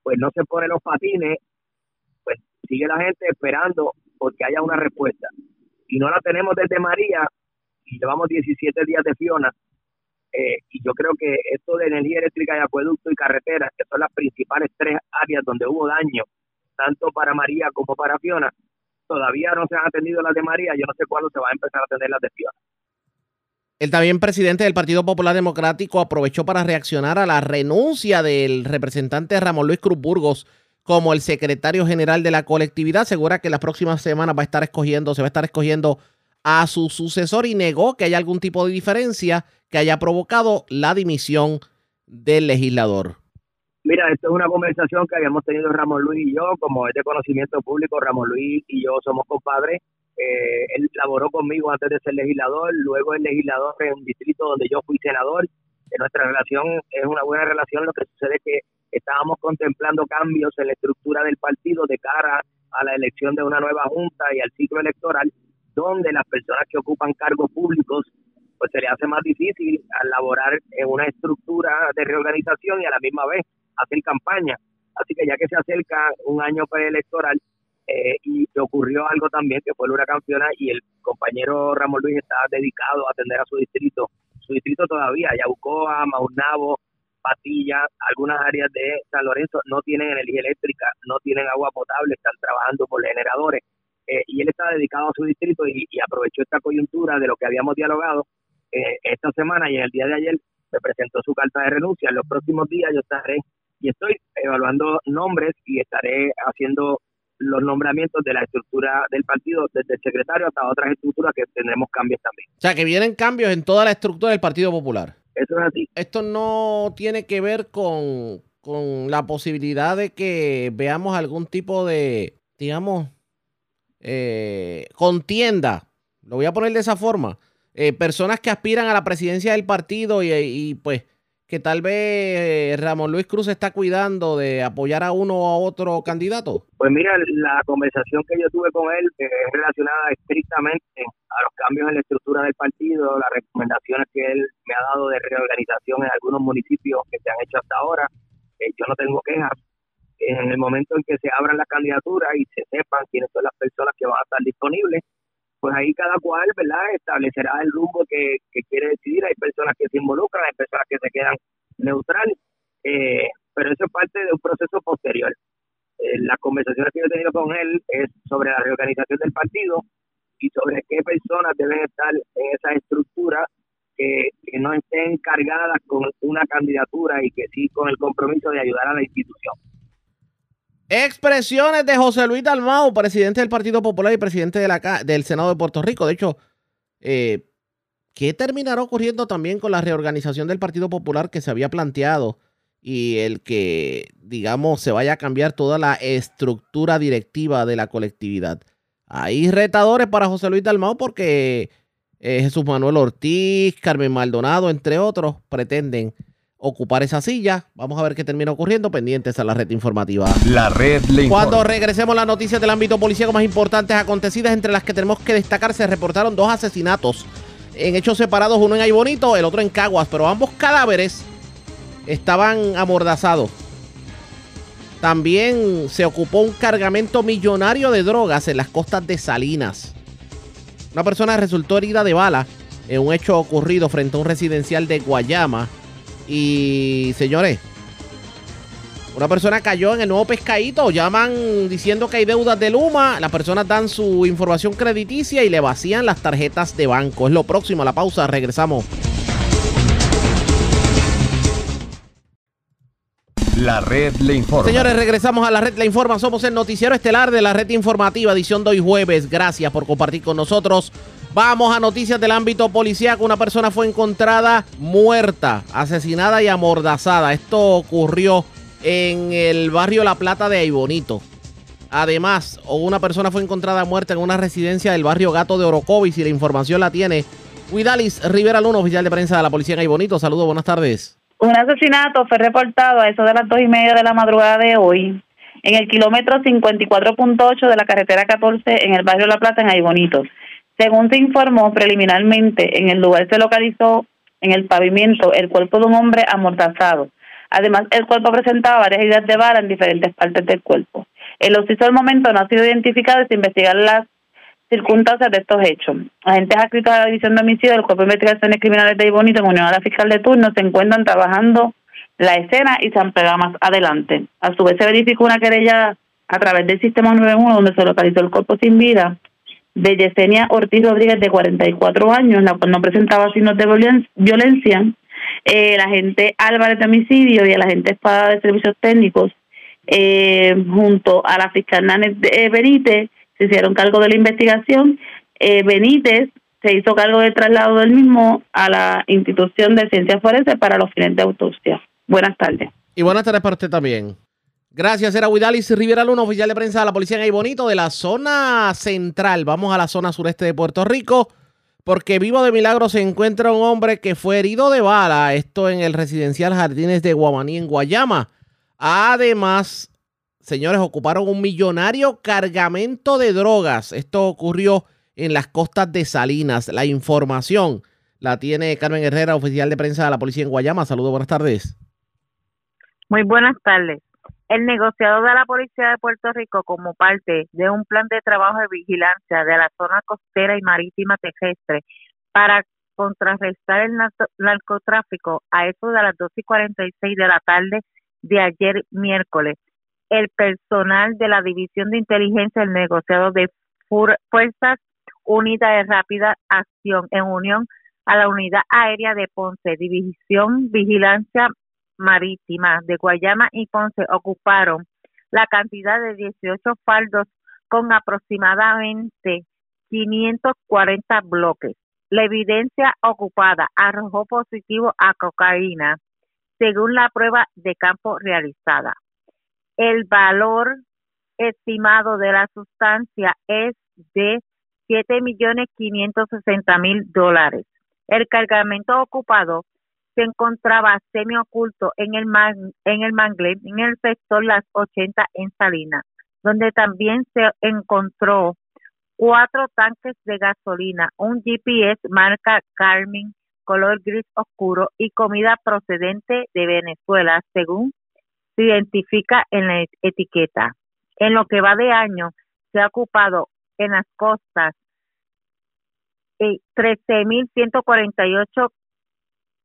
pues no se pone los patines, pues sigue la gente esperando porque haya una respuesta. Y no la tenemos desde María, y llevamos 17 días de Fiona, eh, y yo creo que esto de energía eléctrica y acueducto y carreteras, que son las principales tres áreas donde hubo daño, tanto para María como para Fiona, todavía no se han atendido las de María, yo no sé cuándo se va a empezar a atender las de Fiona. El también presidente del Partido Popular Democrático aprovechó para reaccionar a la renuncia del representante Ramón Luis Cruz Burgos como el secretario general de la colectividad. Asegura que las próximas semanas va a estar escogiendo, se va a estar escogiendo a su sucesor y negó que haya algún tipo de diferencia que haya provocado la dimisión del legislador. Mira, esto es una conversación que habíamos tenido Ramón Luis y yo, como es de conocimiento público, Ramón Luis y yo somos compadres. Eh, él laboró conmigo antes de ser legislador, luego es legislador en un distrito donde yo fui senador. Nuestra relación es una buena relación, lo que sucede es que estábamos contemplando cambios en la estructura del partido de cara a la elección de una nueva junta y al ciclo electoral, donde las personas que ocupan cargos públicos pues se le hace más difícil al laborar en una estructura de reorganización y a la misma vez hacer campaña. Así que ya que se acerca un año preelectoral eh, y ocurrió algo también que fue el huracán Fiona y el compañero Ramón Luis está dedicado a atender a su distrito, su distrito todavía, Yaucoa, Maunabo, Patilla, algunas áreas de San Lorenzo no tienen energía eléctrica, no tienen agua potable, están trabajando por generadores. Eh, y él está dedicado a su distrito y, y aprovechó esta coyuntura de lo que habíamos dialogado eh, esta semana y en el día de ayer me presentó su carta de renuncia. En los próximos días yo estaré y estoy evaluando nombres y estaré haciendo los nombramientos de la estructura del partido, desde el secretario hasta otras estructuras que tendremos cambios también. O sea, que vienen cambios en toda la estructura del Partido Popular. Esto no tiene que ver con, con la posibilidad de que veamos algún tipo de, digamos, eh, contienda. Lo voy a poner de esa forma. Eh, personas que aspiran a la presidencia del partido y, y, pues que tal vez Ramón Luis Cruz está cuidando de apoyar a uno o otro candidato. Pues mira, la conversación que yo tuve con él es relacionada estrictamente a los cambios en la estructura del partido, las recomendaciones que él me ha dado de reorganización en algunos municipios que se han hecho hasta ahora. Eh, yo no tengo quejas. En el momento en que se abran las candidaturas y se sepan quiénes son las personas que van a estar disponibles, pues ahí cada cual, ¿verdad?, establecerá el rumbo que, quiere decidir. Hay personas que se involucran, hay personas que se quedan neutrales, eh, pero eso es parte de un proceso posterior. Eh, las conversaciones que yo he tenido con él es sobre la reorganización del partido y sobre qué personas deben estar en esa estructura que, que no estén cargadas con una candidatura y que sí con el compromiso de ayudar a la institución. Expresiones de José Luis Dalmau, presidente del Partido Popular y presidente del Senado de Puerto Rico. De hecho, eh, ¿qué terminará ocurriendo también con la reorganización del Partido Popular que se había planteado y el que, digamos, se vaya a cambiar toda la estructura directiva de la colectividad? Hay retadores para José Luis Dalmau porque eh, Jesús Manuel Ortiz, Carmen Maldonado, entre otros, pretenden ocupar esa silla. Vamos a ver qué termina ocurriendo pendientes a la red informativa. La red le Cuando regresemos las noticias del ámbito policíaco más importantes acontecidas, entre las que tenemos que destacar, se reportaron dos asesinatos en hechos separados, uno en Aybonito, el otro en Caguas, pero ambos cadáveres estaban amordazados. También se ocupó un cargamento millonario de drogas en las costas de Salinas. Una persona resultó herida de bala en un hecho ocurrido frente a un residencial de Guayama. Y señores, una persona cayó en el nuevo pescadito. Llaman diciendo que hay deudas de Luma. Las personas dan su información crediticia y le vacían las tarjetas de banco. Es lo próximo a la pausa. Regresamos. La red le informa. Señores, regresamos a la red La Informa. Somos el noticiero estelar de la red informativa, edición de hoy jueves. Gracias por compartir con nosotros. Vamos a noticias del ámbito policíaco. Una persona fue encontrada muerta, asesinada y amordazada. Esto ocurrió en el barrio La Plata de Aybonito. Además, una persona fue encontrada muerta en una residencia del barrio Gato de Orocovis y la información la tiene Huidalis Rivera Luna, oficial de prensa de la policía en Aybonito. Saludos, buenas tardes. Un asesinato fue reportado a eso de las dos y media de la madrugada de hoy en el kilómetro 54.8 de la carretera 14 en el barrio La Plata, en Aybonito. Según se informó preliminarmente, en el lugar se localizó en el pavimento el cuerpo de un hombre amordazado. Además, el cuerpo presentaba varias heridas de bala en diferentes partes del cuerpo. El occiso del momento no ha sido identificado y se investigan las circunstancias de estos hechos. Agentes adscritos a la División de Homicidio del Cuerpo de Investigaciones Criminales de Ibonito en unión a la fiscal de turno se encuentran trabajando la escena y se ampliará más adelante. A su vez se verificó una querella a través del sistema 91 donde se localizó el cuerpo sin vida de Yesenia Ortiz Rodríguez de 44 años, la cual no presentaba signos de violen- violencia. Eh, el agente Álvarez de Homicidio y el agente Espada de Servicios Técnicos eh, junto a la fiscal Nanes eh, Benítez se hicieron cargo de la investigación. Eh, Benítez se hizo cargo del traslado del mismo a la institución de ciencias forenses para los fines de autopsia. Buenas tardes. Y buenas tardes para usted también. Gracias, era Huidalis Rivera Luna, oficial de prensa de la policía en Aybonito, de la zona central. Vamos a la zona sureste de Puerto Rico, porque vivo de milagro se encuentra un hombre que fue herido de bala, esto en el residencial Jardines de Guamaní, en Guayama. Además, señores, ocuparon un millonario cargamento de drogas. Esto ocurrió en las costas de Salinas. La información la tiene Carmen Herrera, oficial de prensa de la policía en Guayama. Saludos, buenas tardes. Muy buenas tardes. El negociador de la Policía de Puerto Rico, como parte de un plan de trabajo de vigilancia de la zona costera y marítima terrestre para contrarrestar el narco- narcotráfico a eso de las 2 y 46 de la tarde de ayer miércoles, el personal de la División de Inteligencia del negociado de Fuerzas Unidas de Rápida Acción en unión a la Unidad Aérea de Ponce, División Vigilancia Marítima de Guayama y Ponce ocuparon la cantidad de 18 faldos con aproximadamente 540 bloques. La evidencia ocupada arrojó positivo a cocaína según la prueba de campo realizada. El valor estimado de la sustancia es de 7 millones 560 mil dólares. El cargamento ocupado se encontraba semioculto en el, man, en el mangle, en el sector Las 80 en Salinas, donde también se encontró cuatro tanques de gasolina, un GPS marca Carmen, color gris oscuro y comida procedente de Venezuela, según se identifica en la etiqueta. En lo que va de año, se ha ocupado en las costas eh, 13.148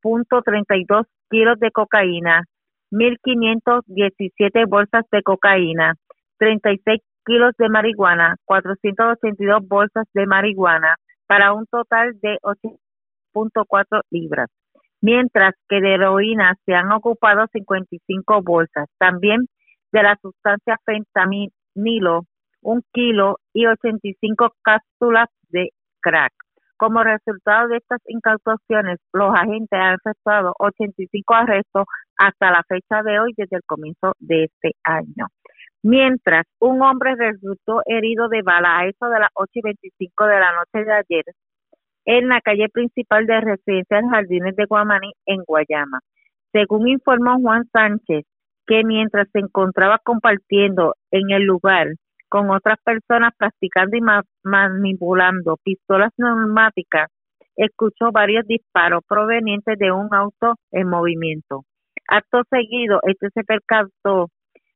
2.32 kilos de cocaína, 1.517 bolsas de cocaína, 36 kilos de marihuana, 482 bolsas de marihuana, para un total de 8.4 libras. Mientras que de heroína se han ocupado 55 bolsas. También de la sustancia fentanilo, un kilo y 85 cápsulas de crack. Como resultado de estas incautaciones, los agentes han efectuado 85 arrestos hasta la fecha de hoy desde el comienzo de este año. Mientras un hombre resultó herido de bala a eso de las 8 y 25 de la noche de ayer en la calle principal de Residencia Jardines de Guamaní en Guayama. Según informó Juan Sánchez, que mientras se encontraba compartiendo en el lugar con otras personas practicando y manipulando pistolas neumáticas, escuchó varios disparos provenientes de un auto en movimiento. Acto seguido, este se percató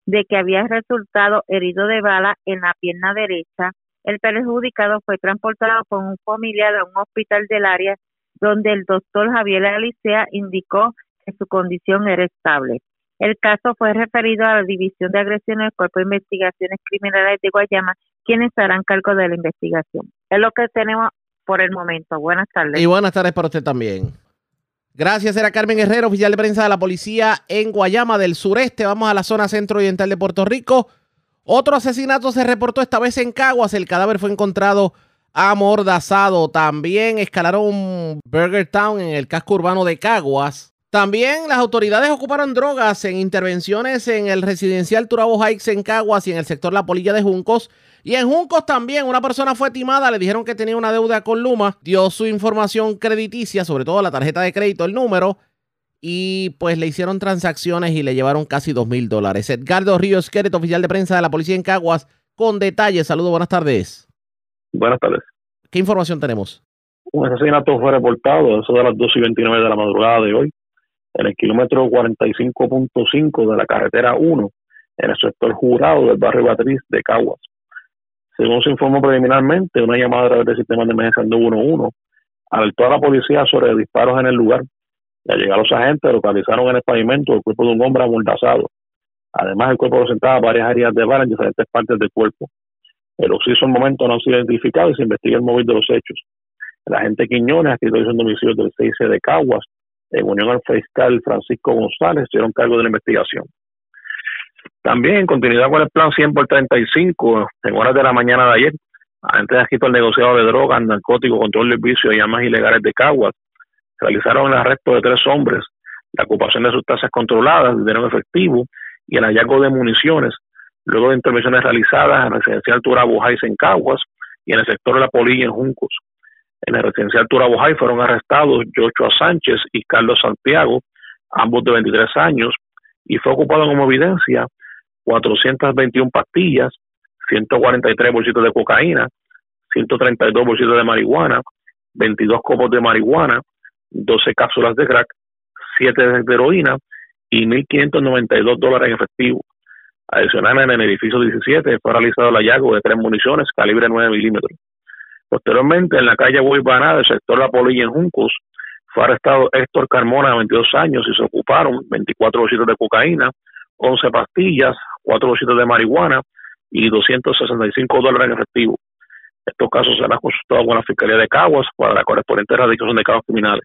de que había resultado herido de bala en la pierna derecha. El perjudicado fue transportado con un familiar a un hospital del área donde el doctor Javier Alicea indicó que su condición era estable. El caso fue referido a la División de Agresiones del Cuerpo de Investigaciones Criminales de Guayama, quienes harán cargo de la investigación. Es lo que tenemos por el momento. Buenas tardes. Y buenas tardes para usted también. Gracias, era Carmen Herrero, oficial de prensa de la policía en Guayama del sureste. Vamos a la zona centro-oriental de Puerto Rico. Otro asesinato se reportó esta vez en Caguas. El cadáver fue encontrado amordazado. También escalaron Burger Town en el casco urbano de Caguas. También las autoridades ocuparon drogas en intervenciones en el residencial Turabo Heights en Caguas y en el sector La Polilla de Juncos. Y en Juncos también una persona fue timada, le dijeron que tenía una deuda con Luma, dio su información crediticia, sobre todo la tarjeta de crédito, el número, y pues le hicieron transacciones y le llevaron casi dos mil dólares. Edgardo Ríos Queret, oficial de prensa de la policía en Caguas, con detalles. Saludos, buenas tardes. Buenas tardes. ¿Qué información tenemos? Un asesinato fue reportado, eso de las 2 y 29 de la madrugada de hoy, en el kilómetro 45.5 de la carretera 1, en el sector jurado del barrio Batriz de Caguas. Según se informó preliminarmente, una llamada a través del sistema de emergencia 911 alertó a la policía sobre disparos en el lugar. Y al llegar los agentes localizaron en el pavimento el cuerpo de un hombre amordazado. Además, el cuerpo presentaba varias áreas de bala en diferentes partes del cuerpo. El occiso en momento no ha sido identificado y se investiga el móvil de los hechos. El agente Quiñones, aquí en domicilio del 6 de Caguas, en unión al fiscal Francisco González, hicieron cargo de la investigación. También, en continuidad con el plan 100 por 35, en horas de la mañana de ayer, antes de el negociado de drogas, narcóticos, control del vicio y armas ilegales de Caguas, realizaron el arresto de tres hombres, la ocupación de sus tasas controladas, dinero efectivo y el hallazgo de municiones, luego de intervenciones realizadas en el residencial Turabo en Caguas y en el sector de la Polilla en Juncos. En el residencial Turabojay fueron arrestados Joshua Sánchez y Carlos Santiago, ambos de 23 años, y fue ocupado como evidencia 421 pastillas, 143 bolsitos de cocaína, 132 bolsitos de marihuana, 22 copos de marihuana, 12 cápsulas de crack, 7 de heroína y 1.592 dólares en efectivo. Adicionalmente, en el edificio 17 fue realizado el hallazgo de tres municiones calibre 9 milímetros. Posteriormente, en la calle Guaybaná del sector La Polilla en Juncos, fue arrestado Héctor Carmona, de 22 años, y se ocuparon 24 bolsitos de cocaína, 11 pastillas, 4 bolsitos de marihuana y 265 dólares en efectivo. Estos casos serán consultados con la Fiscalía de Caguas para la correspondiente erradicación de casos criminales.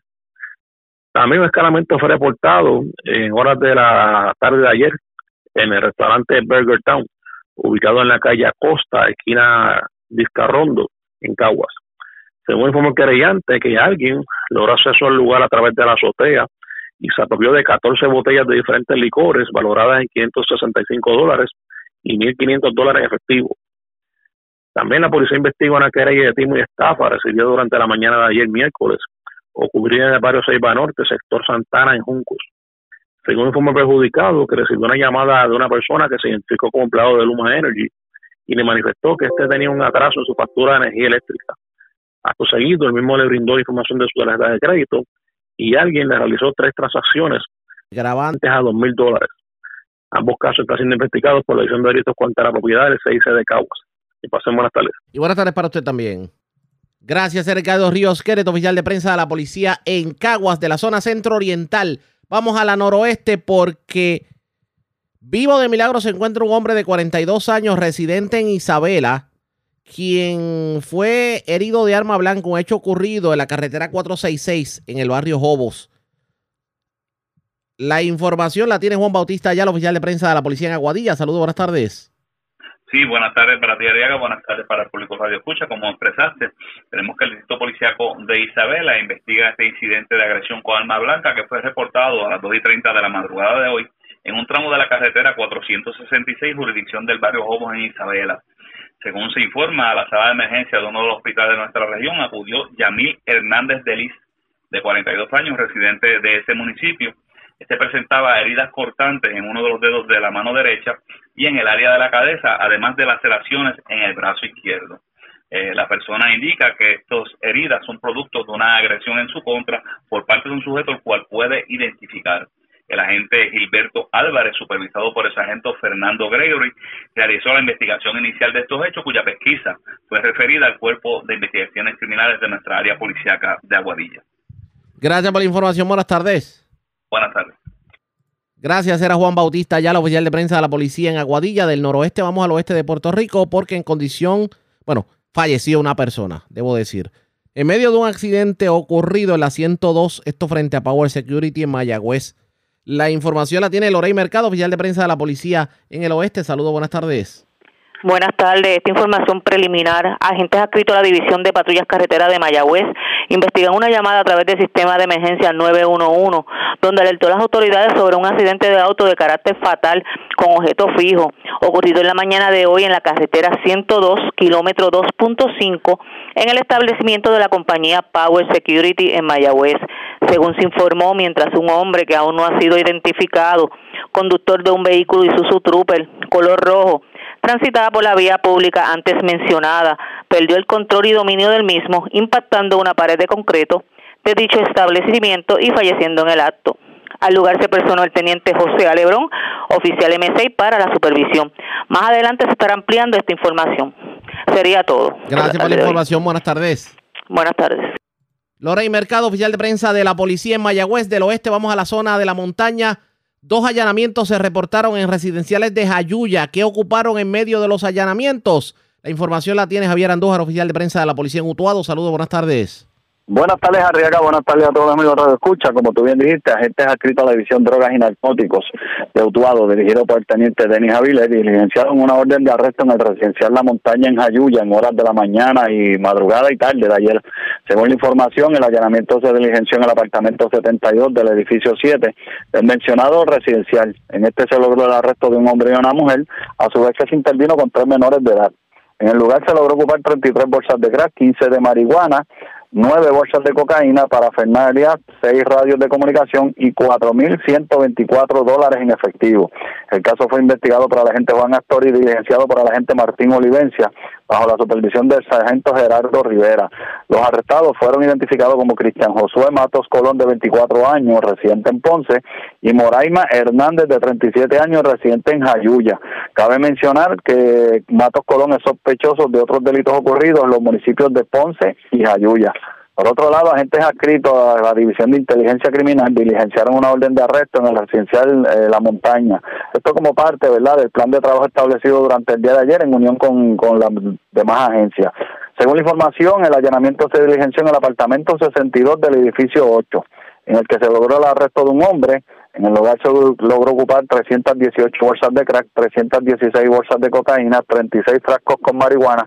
También escalamiento fue reportado en horas de la tarde de ayer en el restaurante Burger Town, ubicado en la calle Acosta, esquina Vizcarrondo, en Caguas. Según informó el querellante, que alguien logró acceso al lugar a través de la azotea y se apropió de 14 botellas de diferentes licores valoradas en 565 dólares y 1.500 dólares en efectivo. También la policía investigó una querella de timo y estafa recibida durante la mañana de ayer miércoles, ocurrida en el barrio Seiba Norte, sector Santana, en Juncos. Según informó el perjudicado, que recibió una llamada de una persona que se identificó como empleado de Luma Energy y le manifestó que este tenía un atraso en su factura de energía eléctrica. Acto seguido, el mismo le brindó información de su tarjeta de crédito y alguien le realizó tres transacciones gravantes a dos mil dólares. Ambos casos están siendo investigados por la edición de delitos contra la propiedad del CIC de Caguas. Y pasen buenas tardes. Y buenas tardes para usted también. Gracias, Ricardo Ríos Queret, oficial de prensa de la policía en Caguas, de la zona centro-oriental. Vamos a la noroeste porque Vivo de milagro se encuentra un hombre de 42 años residente en Isabela, quien fue herido de arma blanca, un hecho ocurrido en la carretera 466 en el barrio Jobos. La información la tiene Juan Bautista, ya el oficial de prensa de la policía en Aguadilla. Saludos, buenas tardes. Sí, buenas tardes para ti, Ariaga. Buenas tardes para el público Radio Escucha. Como expresaste, tenemos que el Distrito Policiaco de Isabela investiga este incidente de agresión con arma blanca que fue reportado a las 2 y 30 de la madrugada de hoy en un tramo de la carretera 466, jurisdicción del barrio Jobos en Isabela. Según se informa, a la sala de emergencia de uno de los hospitales de nuestra región acudió Yamil Hernández Delis, de 42 años, residente de ese municipio. Este presentaba heridas cortantes en uno de los dedos de la mano derecha y en el área de la cabeza, además de laceraciones en el brazo izquierdo. Eh, la persona indica que estas heridas son producto de una agresión en su contra por parte de un sujeto el cual puede identificar. El agente Gilberto Álvarez, supervisado por el sargento Fernando Gregory, realizó la investigación inicial de estos hechos, cuya pesquisa fue referida al Cuerpo de Investigaciones Criminales de nuestra área policíaca de Aguadilla. Gracias por la información. Buenas tardes. Buenas tardes. Gracias, era Juan Bautista, ya la oficial de prensa de la policía en Aguadilla del noroeste. Vamos al oeste de Puerto Rico porque en condición, bueno, falleció una persona, debo decir. En medio de un accidente ocurrido en la 102, esto frente a Power Security en Mayagüez. La información la tiene Lorey Mercado, oficial de prensa de la policía en el oeste. Saludos, buenas tardes. Buenas tardes. Esta información preliminar. Agentes adscritos a la División de Patrullas Carreteras de Mayagüez investigan una llamada a través del sistema de emergencia 911, donde alertó a las autoridades sobre un accidente de auto de carácter fatal con objeto fijo, ocurrido en la mañana de hoy en la carretera 102, kilómetro 2.5, en el establecimiento de la compañía Power Security en Mayagüez. Según se informó, mientras un hombre que aún no ha sido identificado, conductor de un vehículo Isuzu Trooper color rojo, transitada por la vía pública antes mencionada, perdió el control y dominio del mismo, impactando una pared de concreto de dicho establecimiento y falleciendo en el acto. Al lugar se personó el teniente José Alebrón, oficial M6 para la supervisión. Más adelante se estará ampliando esta información. Sería todo. Gracias por la información. Buenas tardes. Buenas tardes. Lorey Mercado, oficial de prensa de la policía en Mayagüez del Oeste. Vamos a la zona de la montaña. Dos allanamientos se reportaron en residenciales de Jayuya. ¿Qué ocuparon en medio de los allanamientos? La información la tiene Javier Andújar, oficial de prensa de la policía en Utuado. Saludos, buenas tardes. Buenas tardes, Arriaga. Buenas tardes a todos los amigos de Escucha. Como tú bien dijiste, agentes adscritos a la División Drogas y Narcóticos de Utuado, dirigido por el teniente Denis Aviles, diligenciaron una orden de arresto en el residencial La Montaña en Jayuya en horas de la mañana y madrugada y tarde de ayer. Según la información, el allanamiento se diligenció en el apartamento 72 del edificio 7 del mencionado residencial. En este se logró el arresto de un hombre y una mujer, a su vez que se intervino con tres menores de edad. En el lugar se logró ocupar 33 bolsas de crack, 15 de marihuana, nueve bolsas de cocaína para Fernández, seis radios de comunicación y 4.124 dólares en efectivo. El caso fue investigado por el agente Juan Astor y diligenciado por el agente Martín Olivencia bajo la supervisión del sargento Gerardo Rivera. Los arrestados fueron identificados como Cristian Josué Matos Colón, de 24 años, residente en Ponce, y Moraima Hernández, de 37 años, residente en Jayuya. Cabe mencionar que Matos Colón es sospechoso de otros delitos ocurridos en los municipios de Ponce y Jayuya. Por otro lado, agentes adscritos a la División de Inteligencia Criminal diligenciaron una orden de arresto en el residencial eh, La Montaña. Esto como parte, ¿verdad?, del plan de trabajo establecido durante el día de ayer en unión con, con las demás agencias. Según la información, el allanamiento se diligenció en el apartamento 62 del edificio 8, en el que se logró el arresto de un hombre. En el lugar se logró ocupar 318 bolsas de crack, 316 bolsas de cocaína, 36 frascos con marihuana,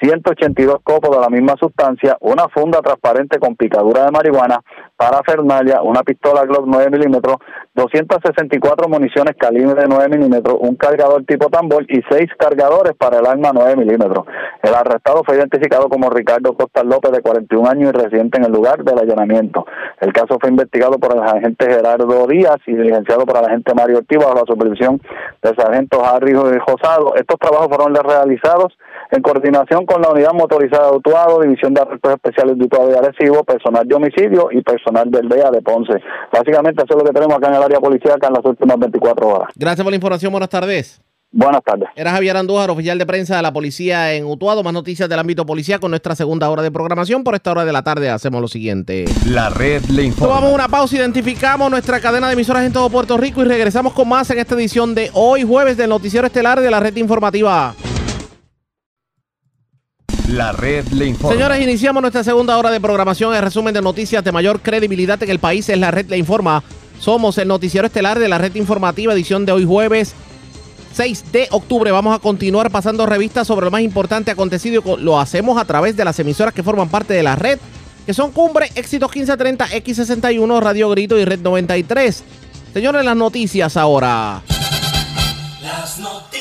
182 copos de la misma sustancia, una funda transparente con picadura de marihuana, para Fernalia, una pistola Glock 9 milímetros, 264 municiones calibre 9 milímetros, un cargador tipo tambor y seis cargadores para el arma 9 milímetros. El arrestado fue identificado como Ricardo Costa López, de 41 años y residente en el lugar del allanamiento. El caso fue investigado por el agente Gerardo Díaz y diligenciado por el agente Mario Ortiz bajo la supervisión del sargento Harry Josado. Estos trabajos fueron realizados en coordinación con la Unidad Motorizada de Utuado, División de Arrestos Especiales de Utuado y Arecibo, personal de homicidio y personal del DEA de Ponce. Básicamente eso es lo que tenemos acá en el área policial en las últimas 24 horas. Gracias por la información, buenas tardes. Buenas tardes. Era Javier Andújar, oficial de prensa de la policía en Utuado. Más noticias del ámbito policía con nuestra segunda hora de programación. Por esta hora de la tarde hacemos lo siguiente. La red le informa. Tomamos una pausa, identificamos nuestra cadena de emisoras en todo Puerto Rico y regresamos con más en esta edición de hoy, jueves, del Noticiero Estelar de la Red Informativa. La red le informa. Señores, iniciamos nuestra segunda hora de programación. El resumen de noticias de mayor credibilidad en el país es la red le informa. Somos el noticiero estelar de la red informativa, edición de hoy jueves 6 de octubre. Vamos a continuar pasando revistas sobre lo más importante acontecido. Lo hacemos a través de las emisoras que forman parte de la red, que son Cumbre, Éxitos 1530, X61, Radio Grito y Red 93. Señores, las noticias ahora. Las noticias.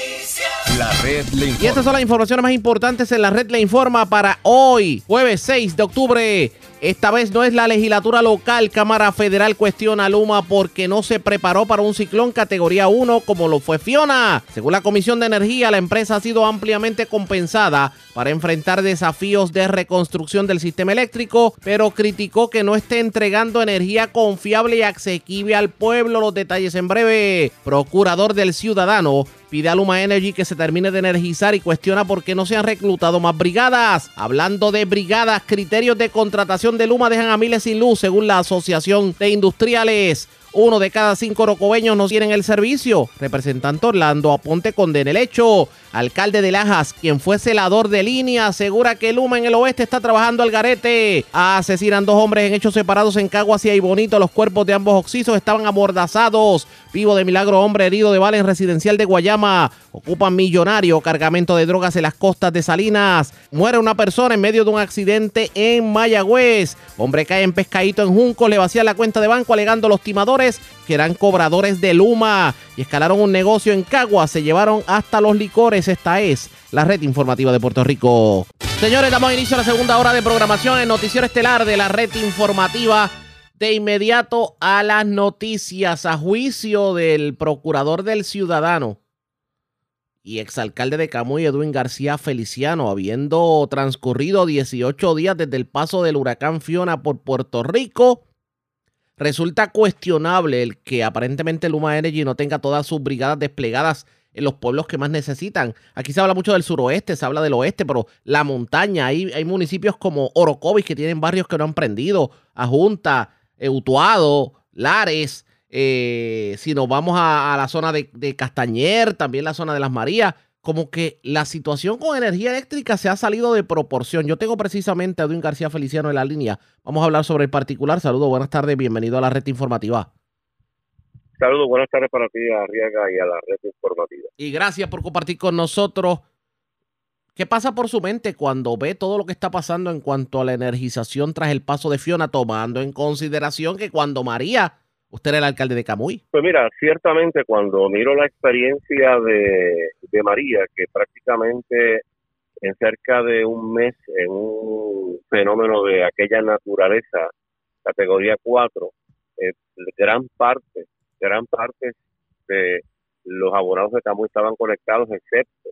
Y estas son las informaciones más importantes en la red le informa para hoy, jueves 6 de octubre. Esta vez no es la legislatura local, Cámara Federal cuestiona a Luma porque no se preparó para un ciclón categoría 1 como lo fue Fiona. Según la Comisión de Energía, la empresa ha sido ampliamente compensada para enfrentar desafíos de reconstrucción del sistema eléctrico, pero criticó que no esté entregando energía confiable y asequible al pueblo. Los detalles en breve. Procurador del Ciudadano pide a Luma Energy que se termine de energizar y cuestiona por qué no se han reclutado más brigadas. Hablando de brigadas, criterios de contratación de Luma dejan a miles sin luz según la Asociación de Industriales. Uno de cada cinco rocobeños no tienen el servicio. Representante Orlando Aponte condena el hecho. Alcalde de Lajas, quien fue celador de línea, asegura que Luma en el oeste está trabajando al garete. Asesinan dos hombres en hechos separados en Caguas y Bonito. Los cuerpos de ambos oxisos estaban amordazados. Vivo de milagro, hombre herido de bala en residencial de Guayama. Ocupan millonario cargamento de drogas en las costas de Salinas. Muere una persona en medio de un accidente en Mayagüez. Hombre cae en pescadito en Junco, le vacía la cuenta de banco alegando los timadores que eran cobradores de Luma y escalaron un negocio en Caguas. Se llevaron hasta los licores. Esta es la red informativa de Puerto Rico. Señores, damos inicio a la segunda hora de programación en Noticiero Estelar de la red informativa. De inmediato a las noticias, a juicio del procurador del ciudadano y exalcalde de Camuy, Edwin García Feliciano, habiendo transcurrido 18 días desde el paso del huracán Fiona por Puerto Rico, resulta cuestionable el que aparentemente Luma Energy no tenga todas sus brigadas desplegadas en los pueblos que más necesitan. Aquí se habla mucho del suroeste, se habla del oeste, pero la montaña, hay, hay municipios como Orocovis que tienen barrios que no han prendido, Ajunta, Utuado, Lares, eh, si nos vamos a, a la zona de, de, Castañer, también la zona de Las Marías, como que la situación con energía eléctrica se ha salido de proporción. Yo tengo precisamente a Edwin García Feliciano en la línea. Vamos a hablar sobre el particular. Saludos, buenas tardes, bienvenido a la red informativa. Saludos, buenas tardes para ti, Arriaga, y a la red informativa. Y gracias por compartir con nosotros. ¿Qué pasa por su mente cuando ve todo lo que está pasando en cuanto a la energización tras el paso de Fiona, tomando en consideración que cuando María Usted era el alcalde de Camuy. Pues mira, ciertamente cuando miro la experiencia de, de María, que prácticamente en cerca de un mes, en un fenómeno de aquella naturaleza, categoría 4, eh, gran parte, gran parte de los abonados de Camuy estaban conectados, excepto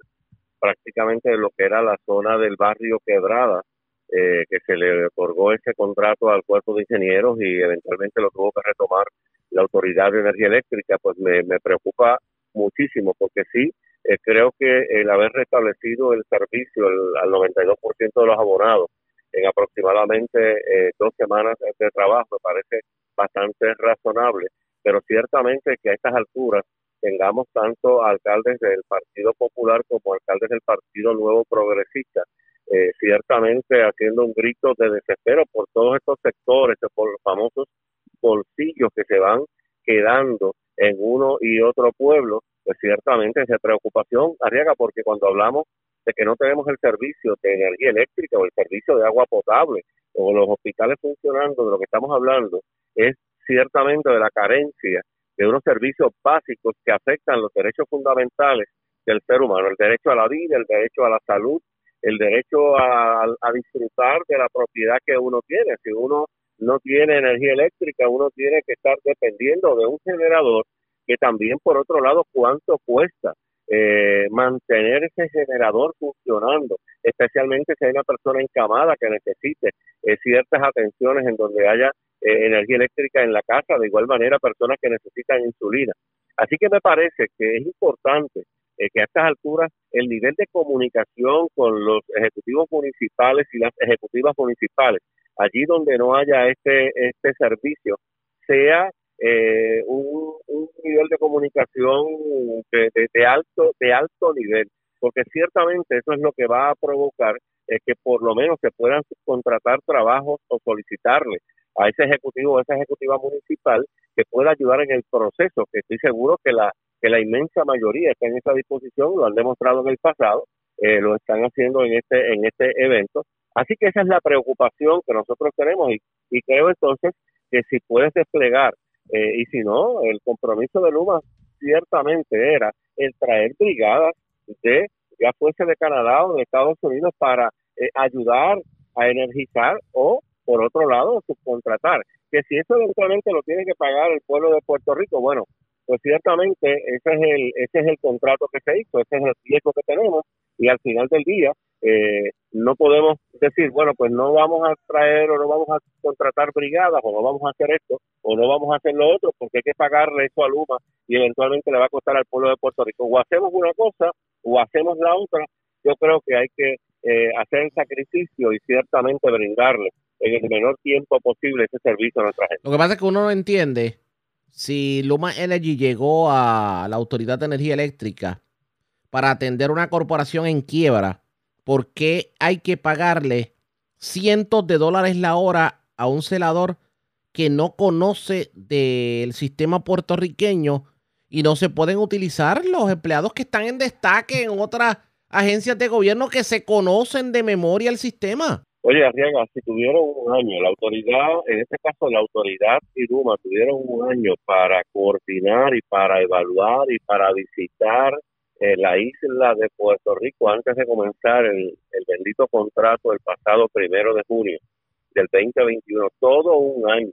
prácticamente lo que era la zona del barrio Quebrada, eh, que se le otorgó ese contrato al cuerpo de ingenieros y eventualmente lo tuvo que retomar la Autoridad de Energía Eléctrica, pues me, preocupa muchísimo porque sí, eh, creo que el haber restablecido el servicio el, al 92% de los abonados en aproximadamente eh, dos semanas de trabajo me parece bastante razonable, pero ciertamente que a estas alturas tengamos tanto alcaldes del Partido Popular como alcaldes del Partido Nuevo Progresista, eh, ciertamente haciendo un grito de desespero por todos estos sectores, por los famosos bolsillos que se van quedando en uno y otro pueblo, pues ciertamente esa preocupación, Arriaga, porque cuando hablamos de que no tenemos el servicio de energía eléctrica o el servicio de agua potable o los hospitales funcionando, de lo que estamos hablando, es ciertamente de la carencia de unos servicios básicos que afectan los derechos fundamentales del ser humano, el derecho a la vida, el derecho a la salud, el derecho a disfrutar de la propiedad que uno tiene. Si uno no tiene energía eléctrica, uno tiene que estar dependiendo de un generador que también, por otro lado, cuánto cuesta eh, mantener ese generador funcionando, especialmente si hay una persona encamada que necesite eh, ciertas atenciones en donde haya eh, energía eléctrica en la casa, de igual manera personas que necesitan insulina. Así que me parece que es importante eh, que a estas alturas el nivel de comunicación con los ejecutivos municipales y las ejecutivas municipales, allí donde no haya este, este servicio, sea eh, un, un, nivel de comunicación de, de, alto de alto nivel porque ciertamente eso es lo que va a provocar es que por lo menos se puedan contratar trabajos o solicitarle a ese ejecutivo o esa ejecutiva municipal que pueda ayudar en el proceso, que estoy seguro que la que la inmensa mayoría está en esa disposición, lo han demostrado en el pasado, eh, lo están haciendo en este en este evento. Así que esa es la preocupación que nosotros tenemos y, creo entonces que si puedes desplegar eh, y si no, el compromiso de Luma ciertamente era el traer brigadas de ya fuese de Canadá o de Estados Unidos para eh, ayudar a energizar o por otro lado subcontratar. Que si eso eventualmente lo tiene que pagar el pueblo de Puerto Rico bueno pues ciertamente ese es el ese es el contrato que se hizo ese es el riesgo que tenemos y al final del día eh, no podemos decir, bueno, pues no vamos a traer o no vamos a contratar brigadas o no vamos a hacer esto o no vamos a hacer lo otro porque hay que pagarle eso a Luma y eventualmente le va a costar al pueblo de Puerto Rico. O hacemos una cosa o hacemos la otra. Yo creo que hay que eh, hacer el sacrificio y ciertamente brindarle en el menor tiempo posible ese servicio a nuestra gente. Lo que pasa es que uno no entiende si Luma Energy llegó a la Autoridad de Energía Eléctrica para atender una corporación en quiebra ¿por qué hay que pagarle cientos de dólares la hora a un celador que no conoce del sistema puertorriqueño y no se pueden utilizar los empleados que están en destaque en otras agencias de gobierno que se conocen de memoria el sistema? Oye, Arriaga, si tuvieron un año, la autoridad, en este caso la autoridad y Duma tuvieron un año para coordinar y para evaluar y para visitar eh, la isla de Puerto Rico antes de comenzar el, el bendito contrato del pasado primero de junio del 2021, todo un año.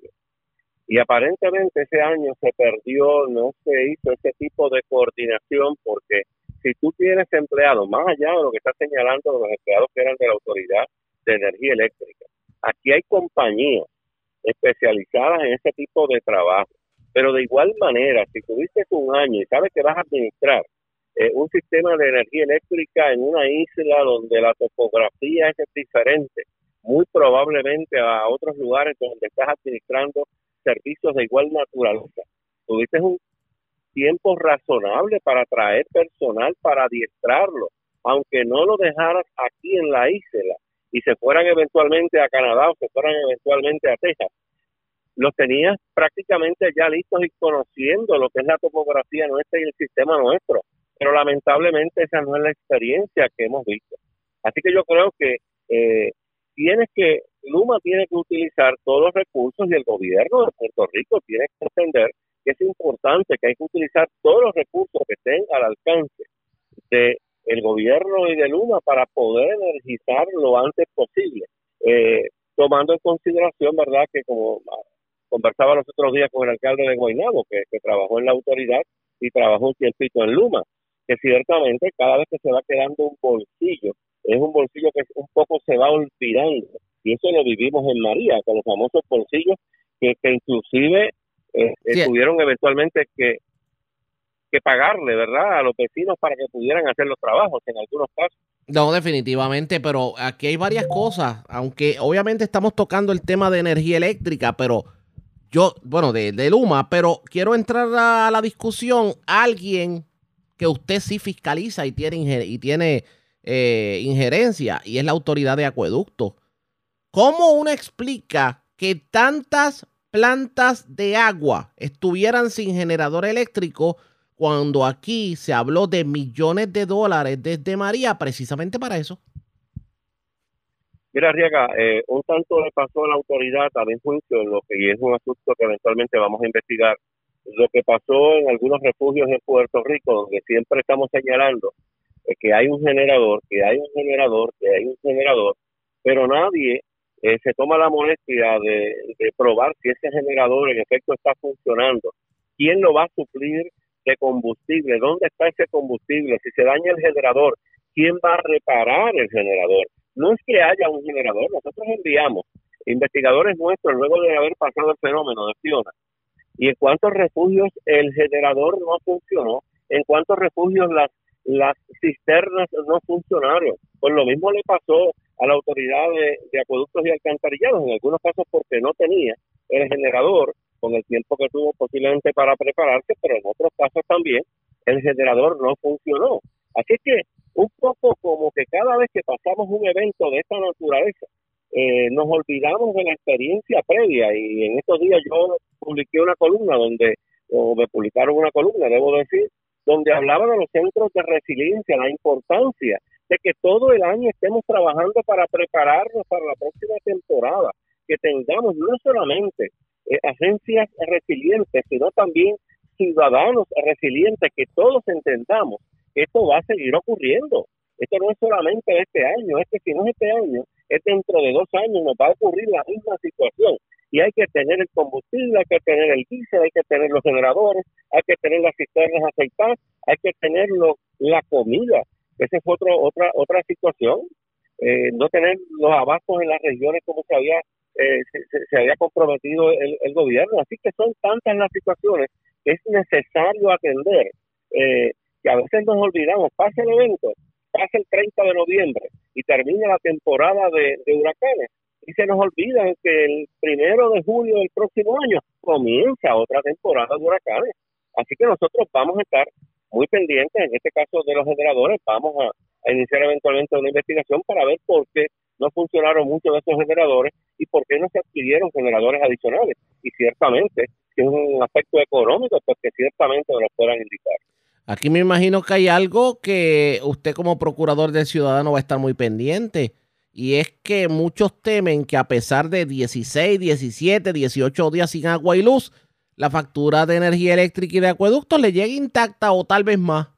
Y aparentemente ese año se perdió, no se hizo ese tipo de coordinación porque si tú tienes empleados, más allá de lo que está señalando los empleados que eran de la Autoridad de Energía Eléctrica, aquí hay compañías especializadas en ese tipo de trabajo. Pero de igual manera, si tuviste un año y sabes que vas a administrar eh, un sistema de energía eléctrica en una isla donde la topografía es diferente, muy probablemente a otros lugares donde estás administrando servicios de igual naturaleza. Tuviste un tiempo razonable para traer personal para adiestrarlo, aunque no lo dejaras aquí en la isla y se fueran eventualmente a Canadá o se fueran eventualmente a Texas. Los tenías prácticamente ya listos y conociendo lo que es la topografía nuestra y el sistema nuestro pero lamentablemente esa no es la experiencia que hemos visto. Así que yo creo que eh, tienes que, Luma tiene que utilizar todos los recursos y el gobierno de Puerto Rico tiene que entender que es importante que hay que utilizar todos los recursos que estén al alcance de el gobierno y de Luma para poder energizar lo antes posible, eh, tomando en consideración, ¿verdad?, que como conversaba los otros días con el alcalde de Guaynabo, que trabajó en la autoridad y trabajó un tiempito en Luma, que ciertamente cada vez que se va quedando un bolsillo, es un bolsillo que un poco se va olvidando. Y eso lo vivimos en María, con los famosos bolsillos que, que inclusive eh, eh, tuvieron eventualmente que, que pagarle, ¿verdad?, a los vecinos para que pudieran hacer los trabajos en algunos casos. No, definitivamente, pero aquí hay varias cosas, aunque obviamente estamos tocando el tema de energía eléctrica, pero yo, bueno, de, de Luma, pero quiero entrar a la discusión, alguien que usted sí fiscaliza y tiene, y tiene eh, injerencia, y es la autoridad de acueducto. ¿Cómo uno explica que tantas plantas de agua estuvieran sin generador eléctrico cuando aquí se habló de millones de dólares desde María precisamente para eso? Mira, Riega, eh, un tanto le pasó a la autoridad también juicio lo que y es un asunto que eventualmente vamos a investigar lo que pasó en algunos refugios en Puerto Rico, donde siempre estamos señalando que hay un generador, que hay un generador, que hay un generador, pero nadie eh, se toma la molestia de, probar si ese generador en efecto está funcionando. ¿Quién lo va a suplir de combustible? ¿Dónde está ese combustible? Si se daña el generador, ¿quién va a reparar el generador? No es que haya un generador, nosotros enviamos investigadores nuestros luego de haber pasado el fenómeno de Fiona y en cuántos refugios el generador no funcionó, en cuántos refugios las las cisternas no funcionaron. Pues lo mismo le pasó a la autoridad de, de acueductos y alcantarillados, en algunos casos porque no tenía el generador con el tiempo que tuvo posiblemente para prepararse, pero en otros casos también el generador no funcionó. Así que un poco como que cada vez que pasamos un evento de esta naturaleza, eh, nos olvidamos de la experiencia previa y en estos días yo publiqué una columna donde, o me publicaron una columna, debo decir, donde hablaba de los centros de resiliencia, la importancia de que todo el año estemos trabajando para prepararnos para la próxima temporada, que tengamos no solamente eh, agencias resilientes, sino también ciudadanos resilientes, que todos entendamos que esto va a seguir ocurriendo. Esto no es solamente este año, es que si no es este año, es dentro de dos años, nos va a ocurrir la misma situación. Y hay que tener el combustible, hay que tener el diésel, hay que tener los generadores, hay que tener las cisternas aceitadas, hay que tener la comida. Esa es otro, otra, otra situación. Eh, no tener los abastos en las regiones como se había eh, se, había comprometido el, gobierno. Así que son tantas las situaciones que es necesario atender, eh, que a veces nos olvidamos, pasa el evento, pasa el 30 de noviembre y termina la temporada de, huracanes y se nos olvida que el primero de julio del próximo año comienza otra temporada de huracanes. Así que nosotros vamos a estar muy pendientes, en este caso de los generadores, vamos a, iniciar eventualmente una investigación para ver por qué no funcionaron muchos de estos generadores y por qué no se adquirieron generadores adicionales. Y ciertamente, si es un aspecto económico, pues que ciertamente nos lo puedan indicar. Aquí me imagino que hay algo que usted como procurador del ciudadano va a estar muy pendiente. Y es que muchos temen que a pesar de 16, 17, 18 días sin agua y luz, la factura de energía eléctrica y de acueductos le llegue intacta o tal vez más.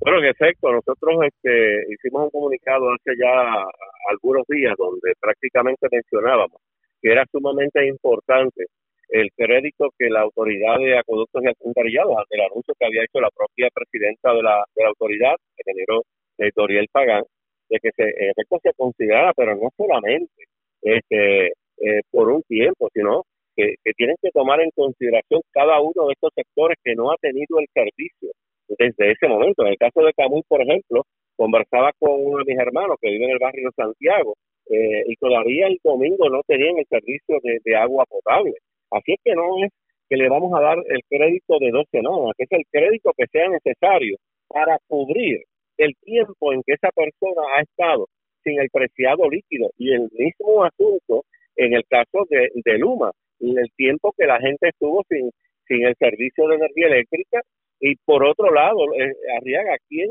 Bueno, en efecto, nosotros este, hicimos un comunicado hace ya algunos días donde prácticamente mencionábamos que era sumamente importante el crédito que la autoridad de acueductos y alcantarillados, ante el anuncio que había hecho la propia presidenta de la, de la autoridad, el ingeniero eh, Doriel Pagán, de que se, en efecto se considerara, pero no solamente este, eh, por un tiempo, sino que, que tienen que tomar en consideración cada uno de estos sectores que no ha tenido el servicio desde ese momento. En el caso de Camus, por ejemplo, conversaba con uno de mis hermanos que vive en el barrio de Santiago eh, y todavía el domingo no tenían el servicio de, agua potable. Así es que no es que le vamos a dar el crédito de dos semanas, que es el crédito que sea necesario para cubrir el tiempo en que esa persona ha estado sin el preciado líquido. Y el mismo asunto en el caso de, de Luma, el tiempo que la gente estuvo sin, sin el servicio de energía eléctrica y por otro lado, eh, Arriaga, ¿quién,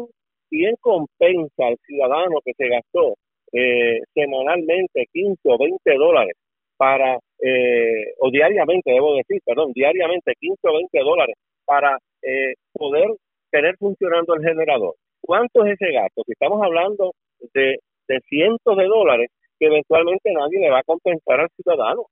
¿quién compensa al ciudadano que se gastó eh, semanalmente 15 o 20 dólares para, eh, o diariamente, debo decir, perdón, diariamente 15 o 20 dólares para eh, poder tener funcionando el generador? ¿Cuánto es ese gasto? Si estamos hablando de, de cientos de dólares que eventualmente nadie le va a compensar al ciudadano.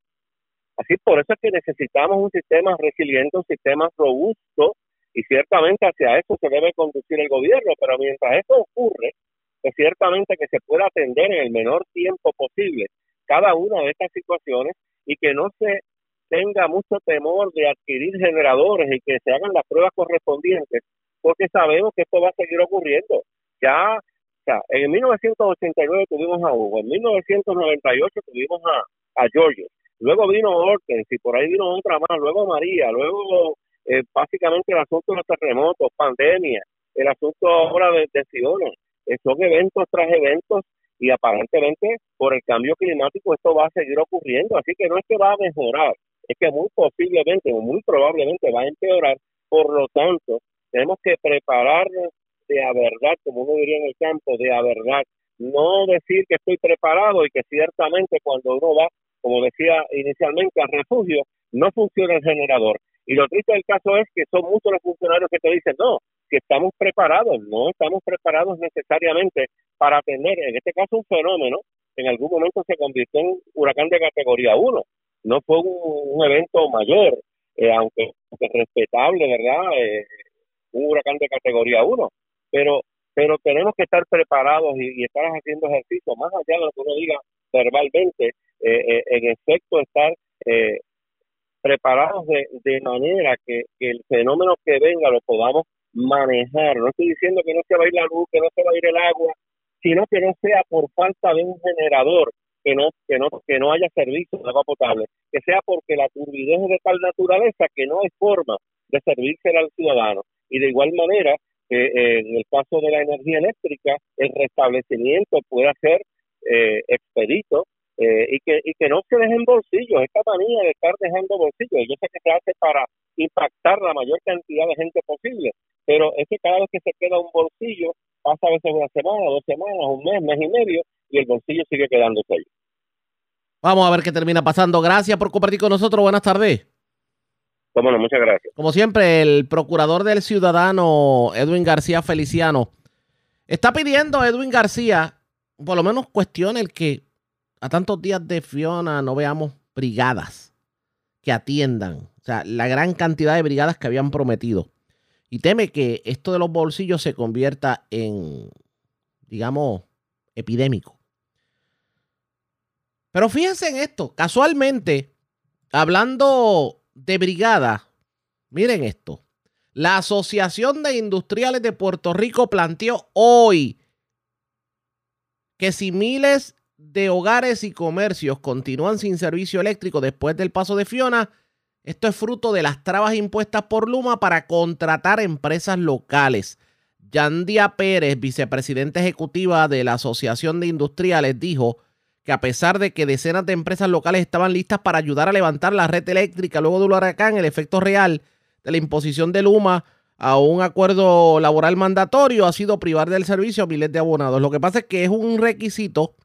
Así por eso es que necesitamos un sistema resiliente, un sistema robusto y ciertamente hacia eso se debe conducir el gobierno, pero mientras eso ocurre, pues ciertamente que se pueda atender en el menor tiempo posible cada una de estas situaciones y que no se tenga mucho temor de adquirir generadores y que se hagan las pruebas correspondientes, porque sabemos que esto va a seguir ocurriendo. Ya, o sea, en 1989 tuvimos a Hugo, en 1998 tuvimos a, a George, luego vino Hortens y por ahí vino otra más, luego María, luego eh, básicamente el asunto de los terremotos, pandemia, el asunto ahora de, de eh, son eventos tras eventos y aparentemente por el cambio climático esto va a seguir ocurriendo, así que no es que va a mejorar, es que muy posiblemente o muy probablemente va a empeorar, por lo tanto tenemos que prepararnos de a verdad, como uno diría en el campo, de a verdad, no decir que estoy preparado y que ciertamente cuando uno va, como decía inicialmente, al refugio, no funciona el generador. Y lo triste del caso es que son muchos los funcionarios que te dicen, no, que estamos preparados, no estamos preparados necesariamente para atender, en este caso, un fenómeno en algún momento se convirtió en huracán de categoría 1. No fue un, evento mayor, eh, aunque, respetable, ¿verdad? Eh, un huracán de categoría 1. Pero, pero tenemos que estar preparados y, estar haciendo ejercicio, más allá de lo que uno diga verbalmente, eh, en efecto estar preparados de manera que, el fenómeno que venga lo podamos manejar. No estoy diciendo que no se va a ir la luz, que no se va a ir el agua, sino que no sea por falta de un generador, que no, que no, que no haya servicio de agua potable, que sea porque la turbidez es de tal naturaleza que no hay forma de servirse al ciudadano. Y de igual manera, eh, en el caso de la energía eléctrica, el restablecimiento pueda ser eh, expedito eh, y, que, y que no se dejen bolsillos, esta manía de estar dejando bolsillos. Yo sé que se hace para impactar la mayor cantidad de gente posible, pero es que cada vez que se queda un bolsillo, pasa a veces una semana, dos semanas, un mes, mes y medio, y el bolsillo sigue quedándose ahí. Vamos a ver qué termina pasando. Gracias por compartir con nosotros. Buenas tardes. Bueno, muchas gracias. Como siempre, el procurador del ciudadano, Edwin García Feliciano, está pidiendo a Edwin García, por lo menos cuestione el que a tantos días de Fiona no veamos brigadas que atiendan. O sea, la gran cantidad de brigadas que habían prometido. Y teme que esto de los bolsillos se convierta en, digamos, epidémico. Pero fíjense en esto, casualmente, hablando de brigada, miren esto. La Asociación de Industriales de Puerto Rico planteó hoy que si miles de hogares y comercios continúan sin servicio eléctrico después del paso de Fiona, esto es fruto de las trabas impuestas por Luma para contratar empresas locales. Yandia Pérez, vicepresidenta ejecutiva de la Asociación de Industriales, dijo que a pesar de que decenas de empresas locales estaban listas para ayudar a levantar la red eléctrica luego del huracán, el efecto real de la imposición de Luma a un acuerdo laboral mandatorio ha sido privar del servicio a miles de abonados. Lo que pasa es que es un requisito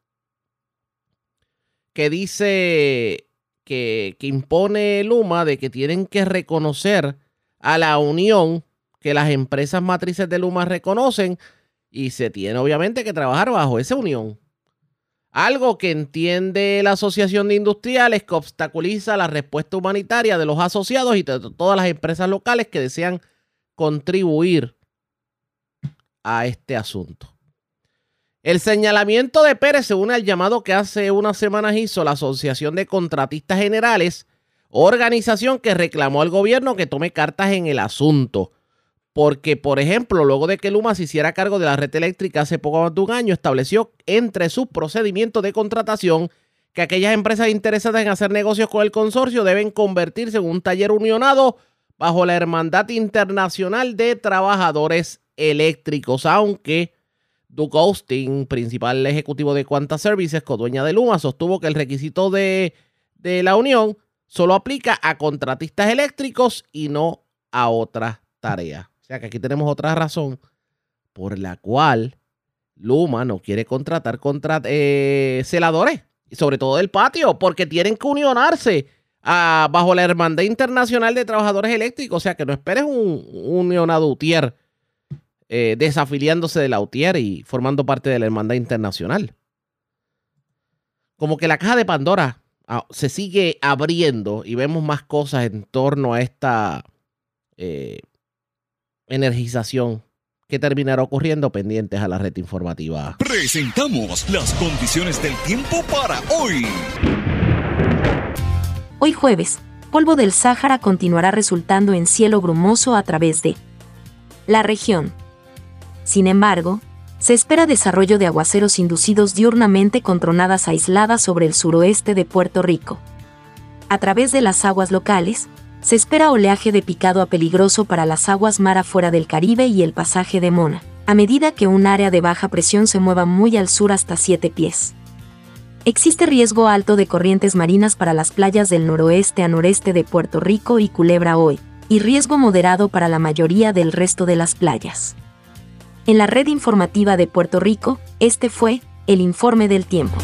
que dice que, que impone Luma de que tienen que reconocer a la unión que las empresas matrices de Luma reconocen y se tiene obviamente que trabajar bajo esa unión. Algo que entiende la Asociación de Industriales que obstaculiza la respuesta humanitaria de los asociados y de todas las empresas locales que desean contribuir a este asunto. El señalamiento de Pérez se une al llamado que hace unas semanas hizo la Asociación de Contratistas Generales, organización que reclamó al gobierno que tome cartas en el asunto. Porque, por ejemplo, luego de que Luma se hiciera cargo de la red eléctrica hace poco más de un año, estableció entre sus procedimientos de contratación que aquellas empresas interesadas en hacer negocios con el consorcio deben convertirse en un taller unionado bajo la Hermandad Internacional de Trabajadores Eléctricos, aunque Duke Austin, principal ejecutivo de Quanta Services, codueña de Luma, sostuvo que el requisito de, de la unión solo aplica a contratistas eléctricos y no a otras tareas que aquí tenemos otra razón por la cual Luma no quiere contratar contra, eh, celadores, sobre todo del patio, porque tienen que unionarse bajo la Hermandad Internacional de Trabajadores Eléctricos. O sea, que no esperes un, unionado UTIER eh, desafiliándose de la UTIER y formando parte de la Hermandad Internacional. Como que la caja de Pandora ah, se sigue abriendo y vemos más cosas en torno a esta eh, energización que terminará ocurriendo pendientes a la red informativa. Presentamos las condiciones del tiempo para hoy. Hoy jueves, polvo del Sáhara continuará resultando en cielo brumoso a través de la región. Sin embargo, se espera desarrollo de aguaceros inducidos diurnamente con tronadas aisladas sobre el suroeste de Puerto Rico. A través de las aguas locales, se espera oleaje de picado a peligroso para las aguas mar afuera del Caribe y el pasaje de Mona, a medida que un área de baja presión se mueva muy al sur hasta 7 pies. Existe riesgo alto de corrientes marinas para las playas del noroeste a noreste de Puerto Rico y Culebra hoy, y riesgo moderado para la mayoría del resto de las playas. En la red informativa de Puerto Rico, este fue el informe del tiempo.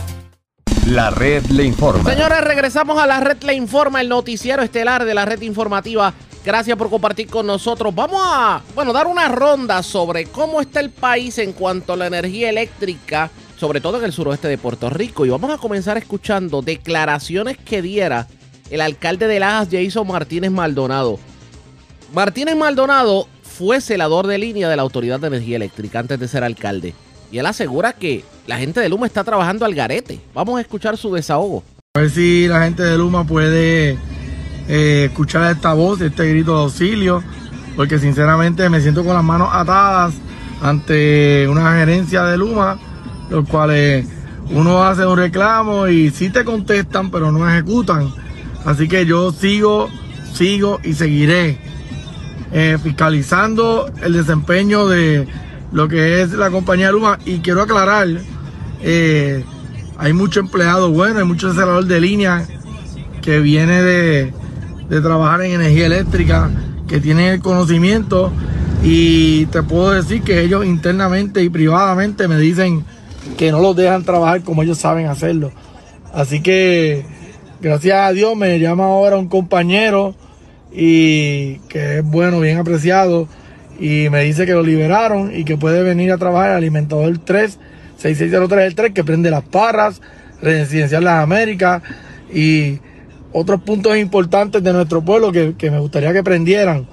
La red le informa. Señores, regresamos a la red le informa, el noticiero estelar de la red informativa. Gracias por compartir con nosotros. Vamos a, bueno, dar una ronda sobre cómo está el país en cuanto a la energía eléctrica, sobre todo en el suroeste de Puerto Rico. Y vamos a comenzar escuchando declaraciones que diera el alcalde de Lajas, Jason Martínez Maldonado. Martínez Maldonado fue celador de línea de la Autoridad de Energía Eléctrica antes de ser alcalde. Y él asegura que la gente de Luma está trabajando al garete. Vamos a escuchar su desahogo. A ver si la gente de Luma puede eh, escuchar esta voz, este grito de auxilio porque sinceramente me siento con las manos atadas ante una gerencia de Luma, los cuales uno hace un reclamo y sí te contestan, pero no ejecutan. Así que yo sigo, sigo y seguiré eh, fiscalizando el desempeño de lo que es la compañía Luma. Y quiero aclarar, eh, hay mucho empleado bueno, hay mucho acelerador de línea que viene de, de trabajar en energía eléctrica, que tienen el conocimiento y te puedo decir que ellos internamente y privadamente me dicen que no los dejan trabajar como ellos saben hacerlo. Así que gracias a Dios me llama ahora un compañero y que es bueno, bien apreciado y me dice que lo liberaron y que puede venir a trabajar el alimentador 3, 6603 el 3 que prende las parras, residencial Las Américas y otros puntos importantes de nuestro pueblo que, que me gustaría que prendieran.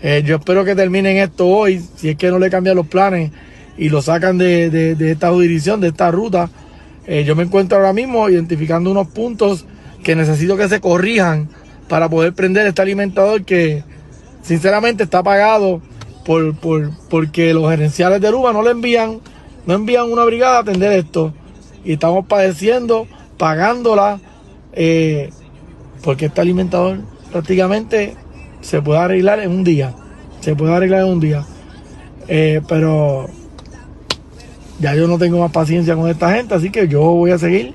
Eh, yo espero que terminen esto hoy, si es que no le cambian los planes y lo sacan de, de, esta jurisdicción, de esta ruta. Eh, yo me encuentro ahora mismo identificando unos puntos que necesito que se corrijan para poder prender este alimentador que sinceramente está pagado por, por, porque los gerenciales de Luma no le envían, no envían una brigada a atender esto. Y estamos padeciendo, pagándola, eh, porque este alimentador prácticamente se puede arreglar en un día. Se puede arreglar en un día. Eh, pero ya yo no tengo más paciencia con esta gente, así que yo voy a seguir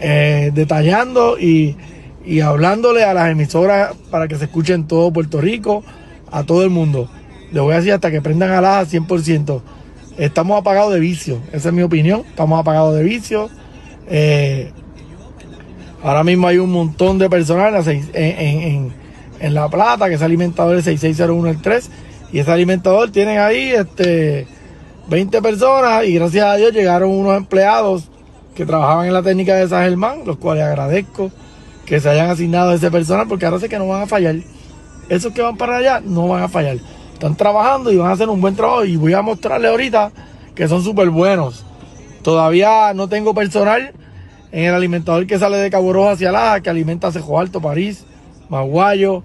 eh, detallando y, y, hablándole a las emisoras para que se escuchen todo Puerto Rico, a todo el mundo. Le voy a decir hasta que prendan a la 100%. Estamos apagados de vicio, esa es mi opinión. Estamos apagados de vicio. Eh, ahora mismo hay un montón de personal en, en, en, La Plata, que es alimentador el 6601 el 3. Y ese alimentador tienen ahí este 20 personas y gracias a Dios llegaron unos empleados que trabajaban en la técnica de San Germán, los cuales agradezco que se hayan asignado ese personal porque ahora sé que no van a fallar. Esos que van para allá no van a fallar. Están trabajando y van a hacer un buen trabajo y voy a mostrarles ahorita que son súper buenos. Todavía no tengo personal en el alimentador que sale de Cabo Rojo hacia Laja, que alimenta Cejo Alto, París, Maguayo,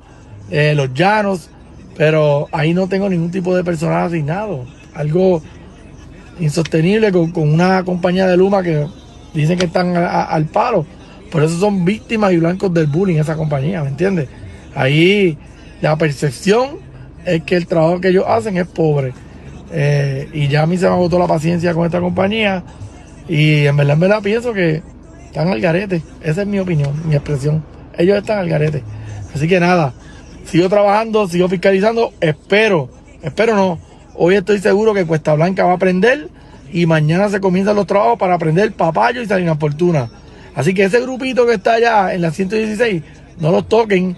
eh, Los Llanos, pero ahí no tengo ningún tipo de personal asignado. Algo insostenible con, una compañía de Luma que dicen que están al palo. Por eso son víctimas y blancos del bullying esa compañía, ¿me entiendes? Ahí la percepción es que el trabajo que ellos hacen es pobre. Eh, y ya a mí se me agotó la paciencia con esta compañía. Y en verdad, en verdad pienso que están al garete. Esa es mi opinión, mi expresión. Ellos están al garete. Así que nada, sigo trabajando, sigo fiscalizando. Espero, espero no, Hoy estoy seguro que Cuesta Blanca va a aprender y mañana se comienzan los trabajos para aprender Papayo y Salinas Fortuna. Así que ese grupito que está allá en la 116, no los toquen.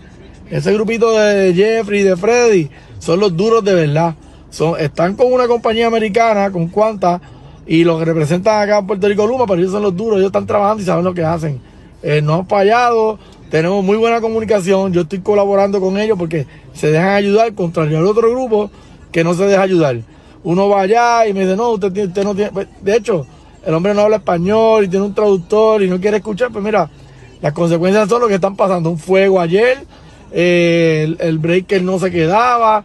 Ese grupito de Jeffrey, de Freddy, son los duros de verdad. Son, están con una compañía americana, con cuantas, y los representan acá en Puerto Rico Luma, pero ellos son los duros, ellos están trabajando y saben lo que hacen. Eh, no han fallado, tenemos muy buena comunicación, yo estoy colaborando con ellos porque se dejan ayudar, contrario al otro grupo que no se deja ayudar. Uno va allá y me dice, no, usted, usted no tiene... Pues, de hecho, el hombre no habla español y tiene un traductor y no quiere escuchar, pues mira, las consecuencias son lo que están pasando. Un fuego ayer, eh, el, breaker no se quedaba,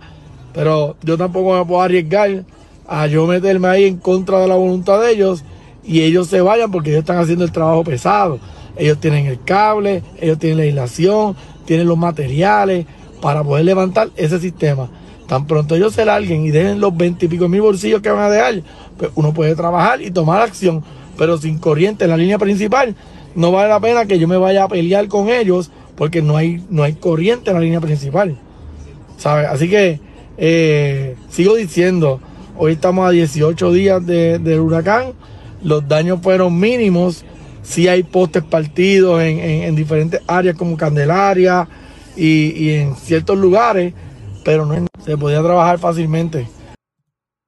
pero yo tampoco me puedo arriesgar a yo meterme ahí en contra de la voluntad de ellos y ellos se vayan porque ellos están haciendo el trabajo pesado. Ellos tienen el cable, ellos tienen la aislación, tienen los materiales para poder levantar ese sistema. Tan pronto ellos se larguen y dejen los 20 y pico mil bolsillos que van a dejar, pues uno puede trabajar y tomar acción, pero sin corriente en la línea principal, no vale la pena que yo me vaya a pelear con ellos porque no hay, no hay corriente en la línea principal. ¿Sabes? Así que eh, sigo diciendo, hoy estamos a 18 días del huracán, los daños fueron mínimos, sí hay postes partidos en, diferentes áreas como Candelaria y, y en ciertos lugares, pero no se podía trabajar fácilmente.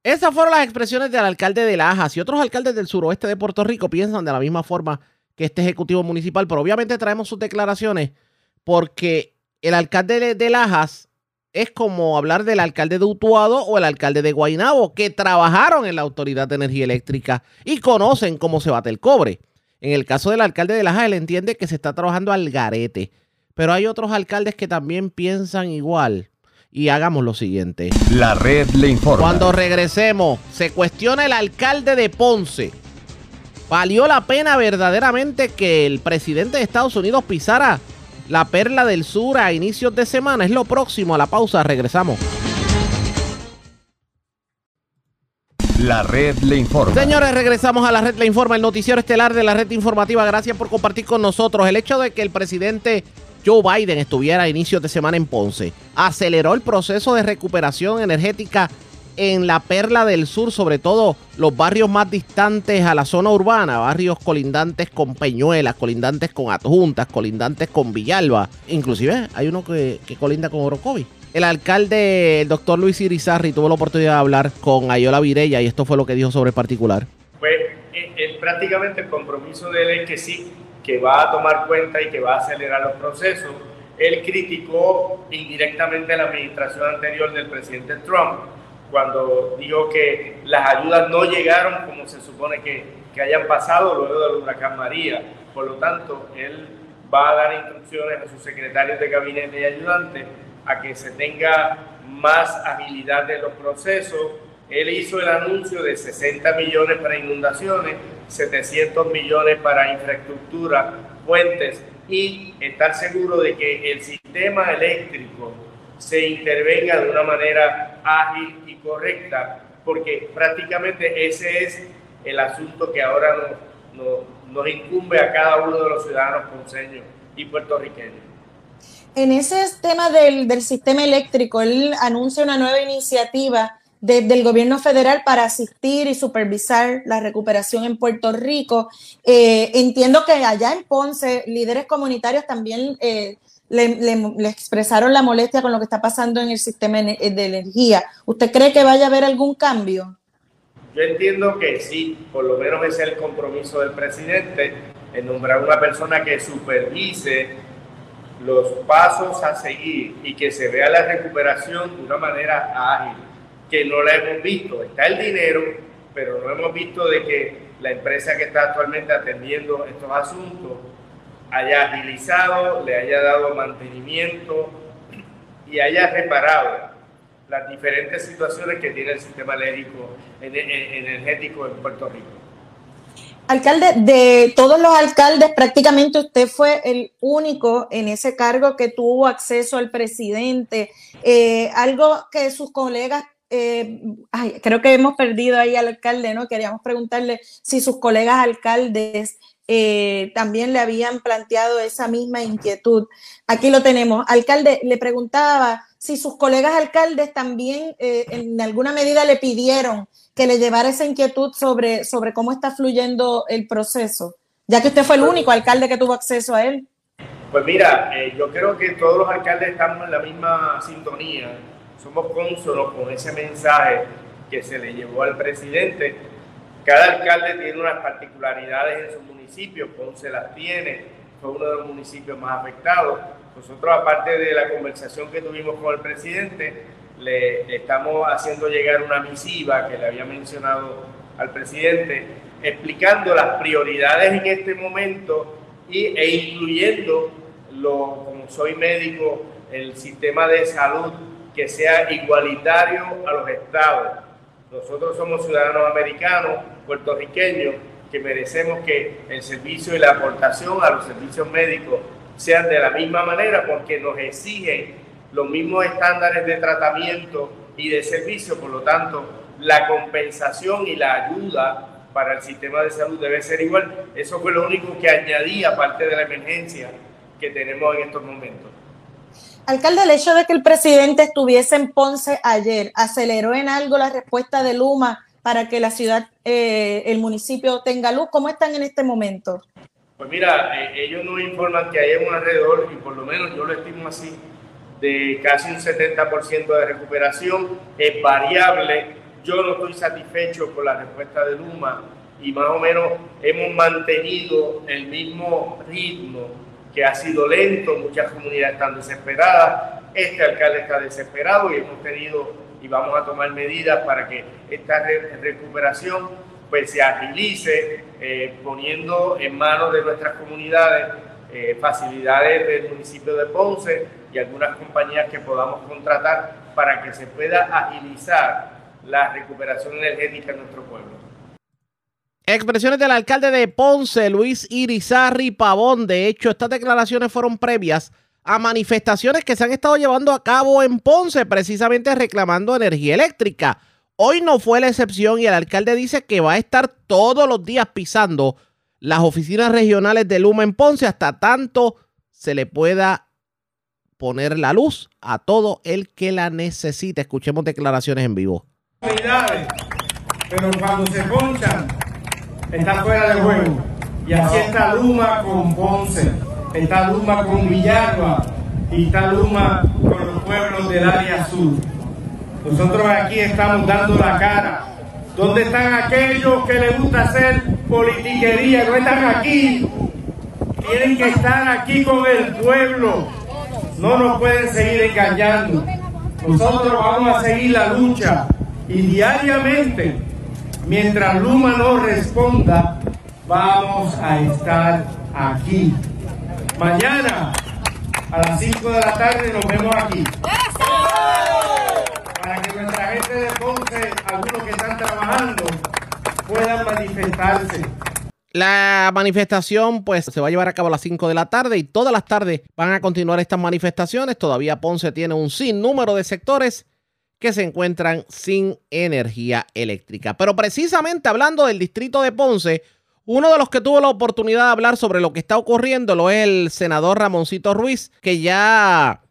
Esas fueron las expresiones del alcalde de Lajas y otros alcaldes del suroeste de Puerto Rico piensan de la misma forma que este ejecutivo municipal, pero obviamente traemos sus declaraciones porque el alcalde de Lajas es como hablar del alcalde de Utuado o el alcalde de Guaynabo, que trabajaron en la Autoridad de Energía Eléctrica y conocen cómo se bate el cobre. En el caso del alcalde de Lajas, él entiende que se está trabajando al garete, pero hay otros alcaldes que también piensan igual y hagamos lo siguiente. La red le informa. Cuando regresemos, se cuestiona el alcalde de Ponce. ¿Valió la pena verdaderamente que el presidente de Estados Unidos pisara la perla del sur a inicios de semana? Es lo próximo a la pausa. Regresamos. La red le informa. Señores, regresamos a la red le informa, el noticiero estelar de la red informativa. Gracias por compartir con nosotros. El hecho de que el presidente Joe Biden estuviera a inicios de semana en Ponce aceleró el proceso de recuperación energética en la perla del sur, sobre todo los barrios más distantes a la zona urbana, barrios colindantes con Peñuelas, colindantes con Adjuntas, colindantes con Villalba. Inclusive hay uno que, colinda con Orocovi. El alcalde, el doctor Luis Irizarri, tuvo la oportunidad de hablar con Ayola Virella y esto fue lo que dijo sobre el particular. Pues eh, prácticamente el compromiso de él es que sí, que va a tomar cuenta y que va a acelerar los procesos. Él criticó indirectamente la administración anterior del presidente Trump cuando dijo que las ayudas no llegaron como se supone que, que hayan pasado luego del huracán María. Por lo tanto, él va a dar instrucciones a sus secretarios de gabinete y ayudantes a que se tenga más agilidad de los procesos. Él hizo el anuncio de 60 millones para inundaciones, 700 millones para infraestructura, puentes y estar seguro de que el sistema eléctrico se intervenga de una manera ágil y correcta, porque prácticamente ese es el asunto que ahora nos, nos, nos incumbe a cada uno de los ciudadanos ponceños y puertorriqueños. En ese tema del, del, sistema eléctrico, él anuncia una nueva iniciativa de, del gobierno federal para asistir y supervisar la recuperación en Puerto Rico. Eh, entiendo que allá en Ponce, líderes comunitarios también eh, le, le, expresaron la molestia con lo que está pasando en el sistema de energía. ¿Usted cree que vaya a haber algún cambio? Yo entiendo que sí, por lo menos ese es el compromiso del presidente, en nombrar una persona que supervise los pasos a seguir y que se vea la recuperación de una manera ágil, que no la hemos visto. Está el dinero, pero no hemos visto de que la empresa que está actualmente atendiendo estos asuntos haya agilizado, le haya dado mantenimiento y haya reparado las diferentes situaciones que tiene el sistema energético en Puerto Rico. Alcalde, de todos los alcaldes, prácticamente usted fue el único en ese cargo que tuvo acceso al presidente. Eh, algo que sus colegas, eh, ay, creo que hemos perdido ahí al alcalde, ¿no? Queríamos preguntarle si sus colegas alcaldes eh, también le habían planteado esa misma inquietud. Aquí lo tenemos. Alcalde, le preguntaba si sus colegas alcaldes también eh, en alguna medida le pidieron que le llevara esa inquietud sobre, sobre cómo está fluyendo el proceso, ya que usted fue el único alcalde que tuvo acceso a él. Pues mira, yo creo que todos los alcaldes estamos en la misma sintonía, somos cónsonos con ese mensaje que se le llevó al presidente. Cada alcalde tiene unas particularidades en su municipio, Ponce las tiene, fue uno de los municipios más afectados. Nosotros, aparte de la conversación que tuvimos con el presidente, le, estamos haciendo llegar una misiva que le había mencionado al presidente, explicando las prioridades en este momento y, e incluyendo, lo, como soy médico, el sistema de salud que sea igualitario a los estados. Nosotros somos ciudadanos americanos, puertorriqueños, que merecemos que el servicio y la aportación a los servicios médicos sean de la misma manera porque nos exigen los mismos estándares de tratamiento y de servicio, por lo tanto, la compensación y la ayuda para el sistema de salud debe ser igual. Eso fue lo único que añadí, aparte de la emergencia que tenemos en estos momentos. Alcalde, el hecho de que el presidente estuviese en Ponce ayer, ¿aceleró en algo la respuesta de Luma para que la ciudad, eh, el municipio tenga luz? ¿Cómo están en este momento? Pues mira, eh, ellos nos informan que hay un alrededor, y por lo menos yo lo estimo así, de casi un 70% de recuperación, es variable. Yo no estoy satisfecho con la respuesta de Luma y más o menos hemos mantenido el mismo ritmo que ha sido lento, muchas comunidades están desesperadas, este alcalde está desesperado y hemos tenido y vamos a tomar medidas para que esta recuperación pues se agilice eh, poniendo en manos de nuestras comunidades eh, facilidades del municipio de Ponce y algunas compañías que podamos contratar para que se pueda agilizar la recuperación energética en nuestro pueblo. Expresiones del alcalde de Ponce, Luis Irizarri Pavón. De hecho, estas declaraciones fueron previas a manifestaciones que se han estado llevando a cabo en Ponce, precisamente reclamando energía eléctrica. Hoy no fue la excepción y el alcalde dice que va a estar todos los días pisando las oficinas regionales de Luma en Ponce hasta tanto se le pueda poner la luz a todo el que la necesite. Escuchemos declaraciones en vivo. Pero cuando se ponchan, está fuera de juego. Y así está Luma con Ponce, está Luma con Villalba y está Luma con los pueblos del área sur. Nosotros aquí estamos dando la cara. ¿Dónde están aquellos que les gusta hacer politiquería? No están aquí. Tienen que estar aquí con el pueblo. No nos pueden seguir engañando. Nosotros vamos a seguir la lucha y diariamente, mientras Luma no responda, vamos a estar aquí. Mañana a las 5 de la tarde nos vemos aquí. Para que nuestra gente de Ponce, algunos que están trabajando, puedan manifestarse. La manifestación pues se va a llevar a cabo a las 5 de la tarde y todas las tardes van a continuar estas manifestaciones. Todavía Ponce tiene un sinnúmero de sectores que se encuentran sin energía eléctrica. Pero precisamente hablando del distrito de Ponce, uno de los que tuvo la oportunidad de hablar sobre lo que está ocurriendo lo es el senador Ramoncito Ruiz, que ya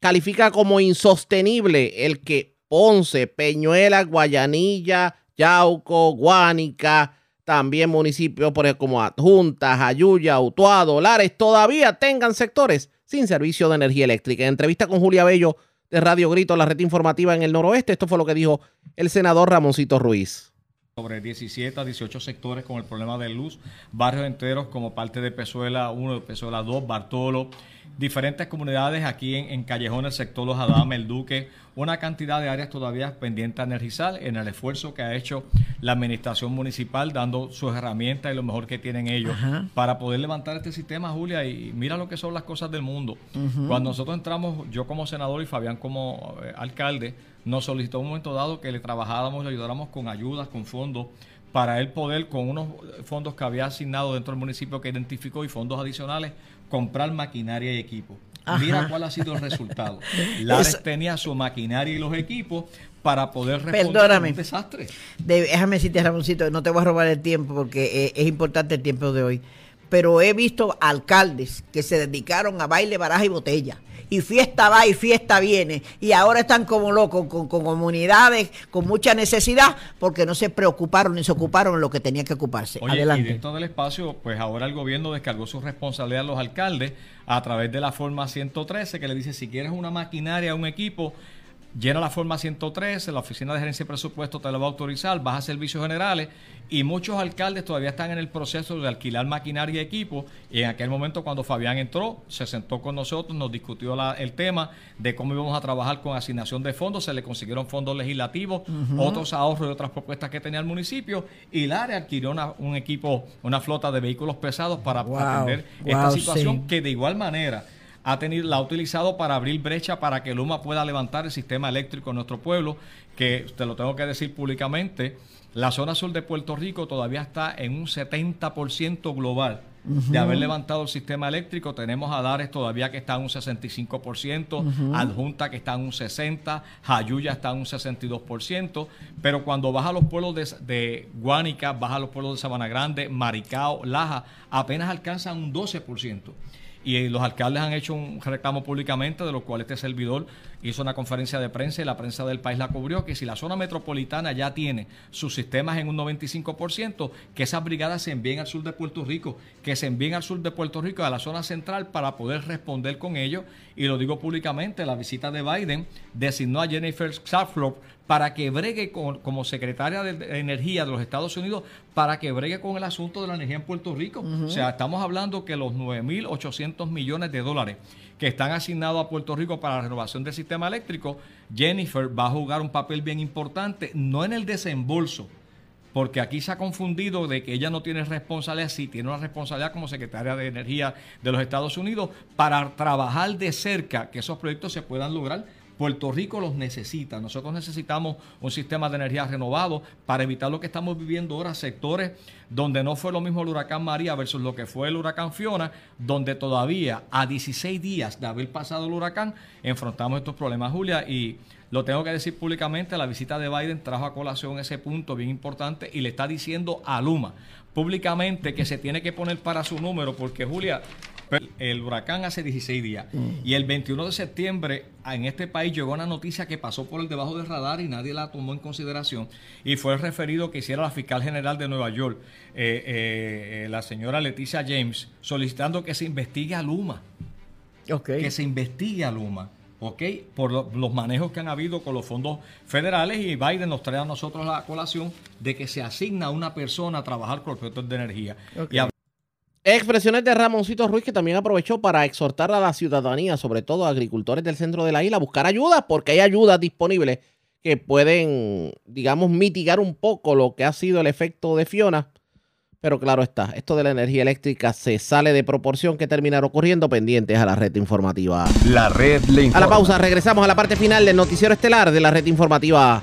califica como insostenible el que Ponce, Peñuela, Guayanilla, Yauco, Guánica, también municipios como Adjuntas, Ayuya, Utuado, Lares, todavía tengan sectores sin servicio de energía eléctrica. En entrevista con Julia Bello de Radio Grito, la red informativa en el noroeste, esto fue lo que dijo el senador Ramoncito Ruiz. Sobre 17 a 18 sectores con el problema de luz, barrios enteros como parte de Pezuela 1, Pezuela 2, Bartolo, diferentes comunidades aquí en, Callejón, el sector Los Adame, el Duque, una cantidad de áreas todavía pendientes a energizar en el esfuerzo que ha hecho la administración municipal dando sus herramientas y lo mejor que tienen ellos para poder levantar este sistema, Julia, y mira lo que son las cosas del mundo. Cuando nosotros entramos, yo como senador y Fabián como eh, alcalde, nos solicitó un momento dado que le trabajáramos, le ayudáramos con ayudas, con fondos, para él poder, con unos fondos que había asignado dentro del municipio que identificó y fondos adicionales, comprar maquinaria y equipo. Mira cuál ha sido el resultado. Lares tenía su maquinaria y los equipos para poder responder a un desastre. déjame decirte, Ramoncito, no te voy a robar el tiempo porque es, es importante el tiempo de hoy. Pero he visto alcaldes que se dedicaron a baile, baraja y botella y fiesta va y fiesta viene. Y ahora están como locos con, comunidades con mucha necesidad porque no se preocuparon ni se ocuparon lo que tenía que ocuparse. Adelante. Y dentro del espacio, pues ahora el gobierno descargó su responsabilidad a los alcaldes a través de la forma 113 que le dice si quieres una maquinaria, un equipo, llena la forma 113, la oficina de gerencia de presupuesto te lo va a autorizar, vas a servicios generales y muchos alcaldes todavía están en el proceso de alquilar maquinaria y equipo. Y en aquel momento cuando Fabián entró, se sentó con nosotros, nos discutió el tema de cómo íbamos a trabajar con asignación de fondos, se le consiguieron fondos legislativos, otros ahorros y otras propuestas que tenía el municipio. Y el área adquirió un equipo, una flota de vehículos pesados para atender esta situación que de igual manera ha tenido, la ha utilizado para abrir brecha para que Luma pueda levantar el sistema eléctrico en nuestro pueblo, que te lo tengo que decir públicamente, la zona sur de Puerto Rico todavía está en un 70% global. De haber levantado el sistema eléctrico. Tenemos a Dares todavía que está en un 65%, Adjunta que está en un 60%, Jayuya está en un 62%, pero cuando baja a los pueblos de, de Guánica, baja a los pueblos de Sabana Grande, Maricao, Laja, apenas alcanzan un 12% y los alcaldes han hecho un reclamo públicamente, de lo cual este servidor hizo una conferencia de prensa y la prensa del país la cubrió, que si la zona metropolitana ya tiene sus sistemas en un 95%, que esas brigadas se envíen al sur de Puerto Rico, que se envíen al sur de Puerto Rico, a la zona central, para poder responder con ellos. Y lo digo públicamente, la visita de Biden designó a Jennifer Saflop para que bregue como secretaria de Energía de los Estados Unidos, para que bregue con el asunto de la energía en Puerto Rico. O sea, estamos hablando que los 9.800 millones de dólares que están asignados a Puerto Rico para la renovación del sistema eléctrico, Jennifer va a jugar un papel bien importante, no en el desembolso, porque aquí se ha confundido de que ella no tiene responsabilidad, sí, tiene una responsabilidad como secretaria de Energía de los Estados Unidos para trabajar de cerca que esos proyectos se puedan lograr Puerto Rico los necesita. Nosotros necesitamos un sistema de energía renovado para evitar lo que estamos viviendo ahora, sectores donde no fue lo mismo el huracán María versus lo que fue el huracán Fiona, donde todavía a 16 días de haber pasado el huracán enfrentamos estos problemas, Julia, y lo tengo que decir públicamente, la visita de Biden trajo a colación ese punto bien importante y le está diciendo a Luma públicamente que se tiene que poner para su número, porque Julia, el huracán hace 16 días Mm. y el 21 de septiembre en este país llegó una noticia que pasó por el debajo del radar y nadie la tomó en consideración y fue el referido que hiciera la fiscal general de Nueva York, eh, eh, eh, la señora Leticia James, solicitando que se investigue a Luma. Que se investigue a Luma. ¿ok? Por lo- los manejos que han habido con los fondos federales y Biden nos trae a nosotros la colación de que se asigna a una persona a trabajar con los proyectos de energía. Y Expresiones de Ramoncito Ruiz, que también aprovechó para exhortar a la ciudadanía, sobre todo a agricultores del centro de la isla, a buscar ayuda, porque hay ayudas disponibles que pueden, digamos, mitigar un poco lo que ha sido el efecto de Fiona. Pero claro está, esto de la energía eléctrica se sale de proporción que terminará ocurriendo pendientes a la red informativa. La red le A la pausa, regresamos a la parte final del noticiero estelar de la red informativa.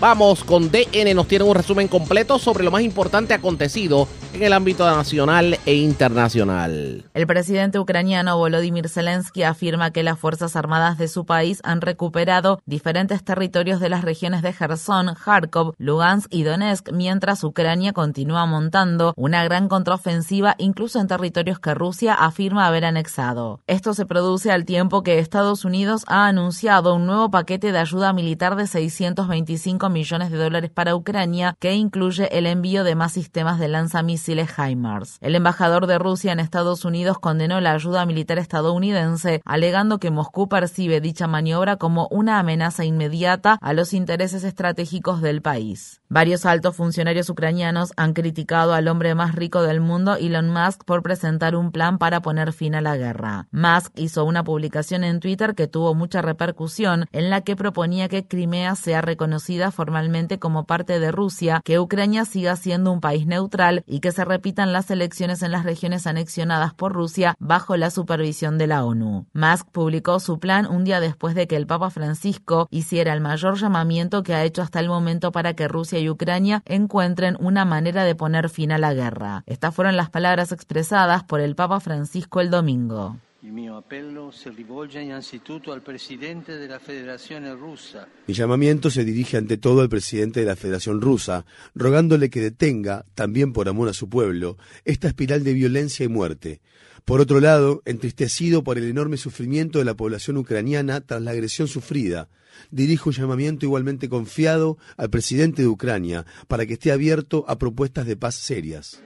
Vamos con DN, nos tiene un resumen completo sobre lo más importante acontecido en el ámbito nacional e internacional. El presidente ucraniano Volodymyr Zelensky afirma que las Fuerzas Armadas de su país han recuperado diferentes territorios de las regiones de Gerson, Kharkov, Lugansk y Donetsk, mientras Ucrania continúa montando una gran contraofensiva incluso en territorios que Rusia afirma haber anexado. Esto se produce al tiempo que Estados Unidos ha anunciado un nuevo paquete de ayuda militar de 625 millones de dólares para Ucrania, que incluye el envío de más sistemas de lanzamisiles HIMARS. El embajador de Rusia en Estados Unidos condenó la ayuda militar estadounidense, alegando que Moscú percibe dicha maniobra como una amenaza inmediata a los intereses estratégicos del país. Varios altos funcionarios ucranianos han criticado al hombre más rico del mundo, Elon Musk, por presentar un plan para poner fin a la guerra. Musk hizo una publicación en Twitter que tuvo mucha repercusión, en la que proponía que Crimea sea reconocida formalmente como parte de Rusia, que Ucrania siga siendo un país neutral y que se repitan las elecciones en las regiones anexionadas por Rusia bajo la supervisión de la ONU. Musk publicó su plan un día después de que el Papa Francisco hiciera el mayor llamamiento que ha hecho hasta el momento para que Rusia y Ucrania encuentren una manera de poner fin a la guerra. Estas fueron las palabras expresadas por el Papa Francisco el domingo. Mi llamamiento se dirige ante todo al presidente de la Federación Rusa, rogándole que detenga, también por amor a su pueblo, esta espiral de violencia y muerte. Por otro lado, entristecido por el enorme sufrimiento de la población ucraniana tras la agresión sufrida, dirijo un llamamiento igualmente confiado al presidente de Ucrania para que esté abierto a propuestas de paz serias.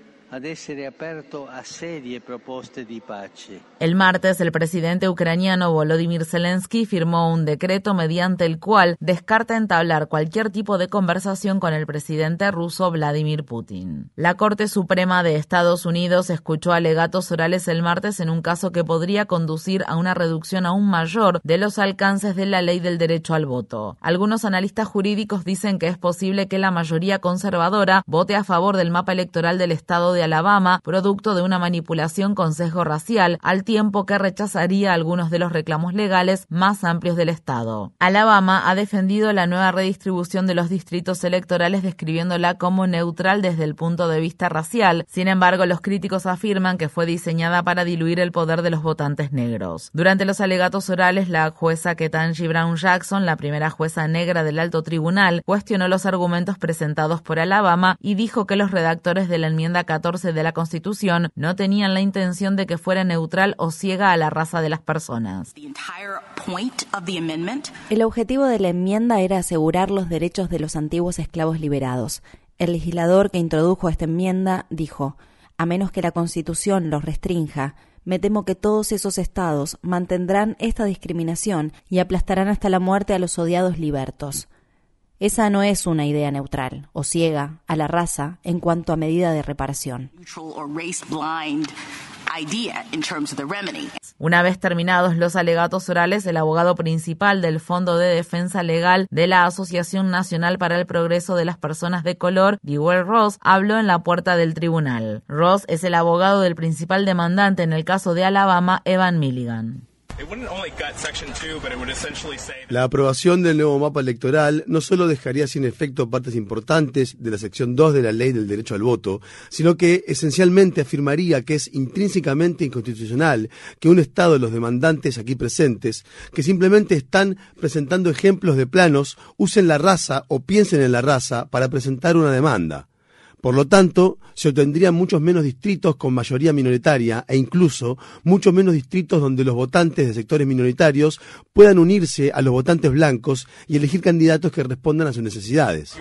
El martes, el presidente ucraniano Volodymyr Zelensky firmó un decreto mediante el cual descarta entablar cualquier tipo de conversación con el presidente ruso Vladimir Putin. La Corte Suprema de Estados Unidos escuchó alegatos orales el martes en un caso que podría conducir a una reducción aún mayor de los alcances de la ley del derecho al voto. Algunos analistas jurídicos dicen que es posible que la mayoría conservadora vote a favor del mapa electoral del estado de Alabama, producto de una manipulación con sesgo racial, al tiempo que rechazaría algunos de los reclamos legales más amplios del estado. Alabama ha defendido la nueva redistribución de los distritos electorales describiéndola como neutral desde el punto de vista racial. Sin embargo, los críticos afirman que fue diseñada para diluir el poder de los votantes negros. Durante los alegatos orales, la jueza Ketanji Brown Jackson, la primera jueza negra del alto tribunal, cuestionó los argumentos presentados por Alabama y dijo que los redactores de la enmienda 14 de la Constitución no tenían la intención de que fuera neutral o ciega a la raza de las personas. El objetivo de la enmienda era asegurar los derechos de los antiguos esclavos liberados. El legislador que introdujo esta enmienda dijo, a menos que la Constitución los restrinja, me temo que todos esos estados mantendrán esta discriminación y aplastarán hasta la muerte a los odiados libertos. Esa no es una idea neutral o ciega a la raza en cuanto a medida de reparación. Una vez terminados los alegatos orales, el abogado principal del Fondo de Defensa Legal de la Asociación Nacional para el Progreso de las Personas de Color, Dewey Ross, habló en la puerta del tribunal. Ross es el abogado del principal demandante en el caso de Alabama, Evan Milligan. La aprobación del nuevo mapa electoral no solo dejaría sin efecto partes importantes de la sección 2 de la ley del derecho al voto, sino que esencialmente afirmaría que es intrínsecamente inconstitucional que un Estado de los demandantes aquí presentes, que simplemente están presentando ejemplos de planos, usen la raza o piensen en la raza para presentar una demanda. Por lo tanto, se obtendrían muchos menos distritos con mayoría minoritaria e incluso muchos menos distritos donde los votantes de sectores minoritarios puedan unirse a los votantes blancos y elegir candidatos que respondan a sus necesidades.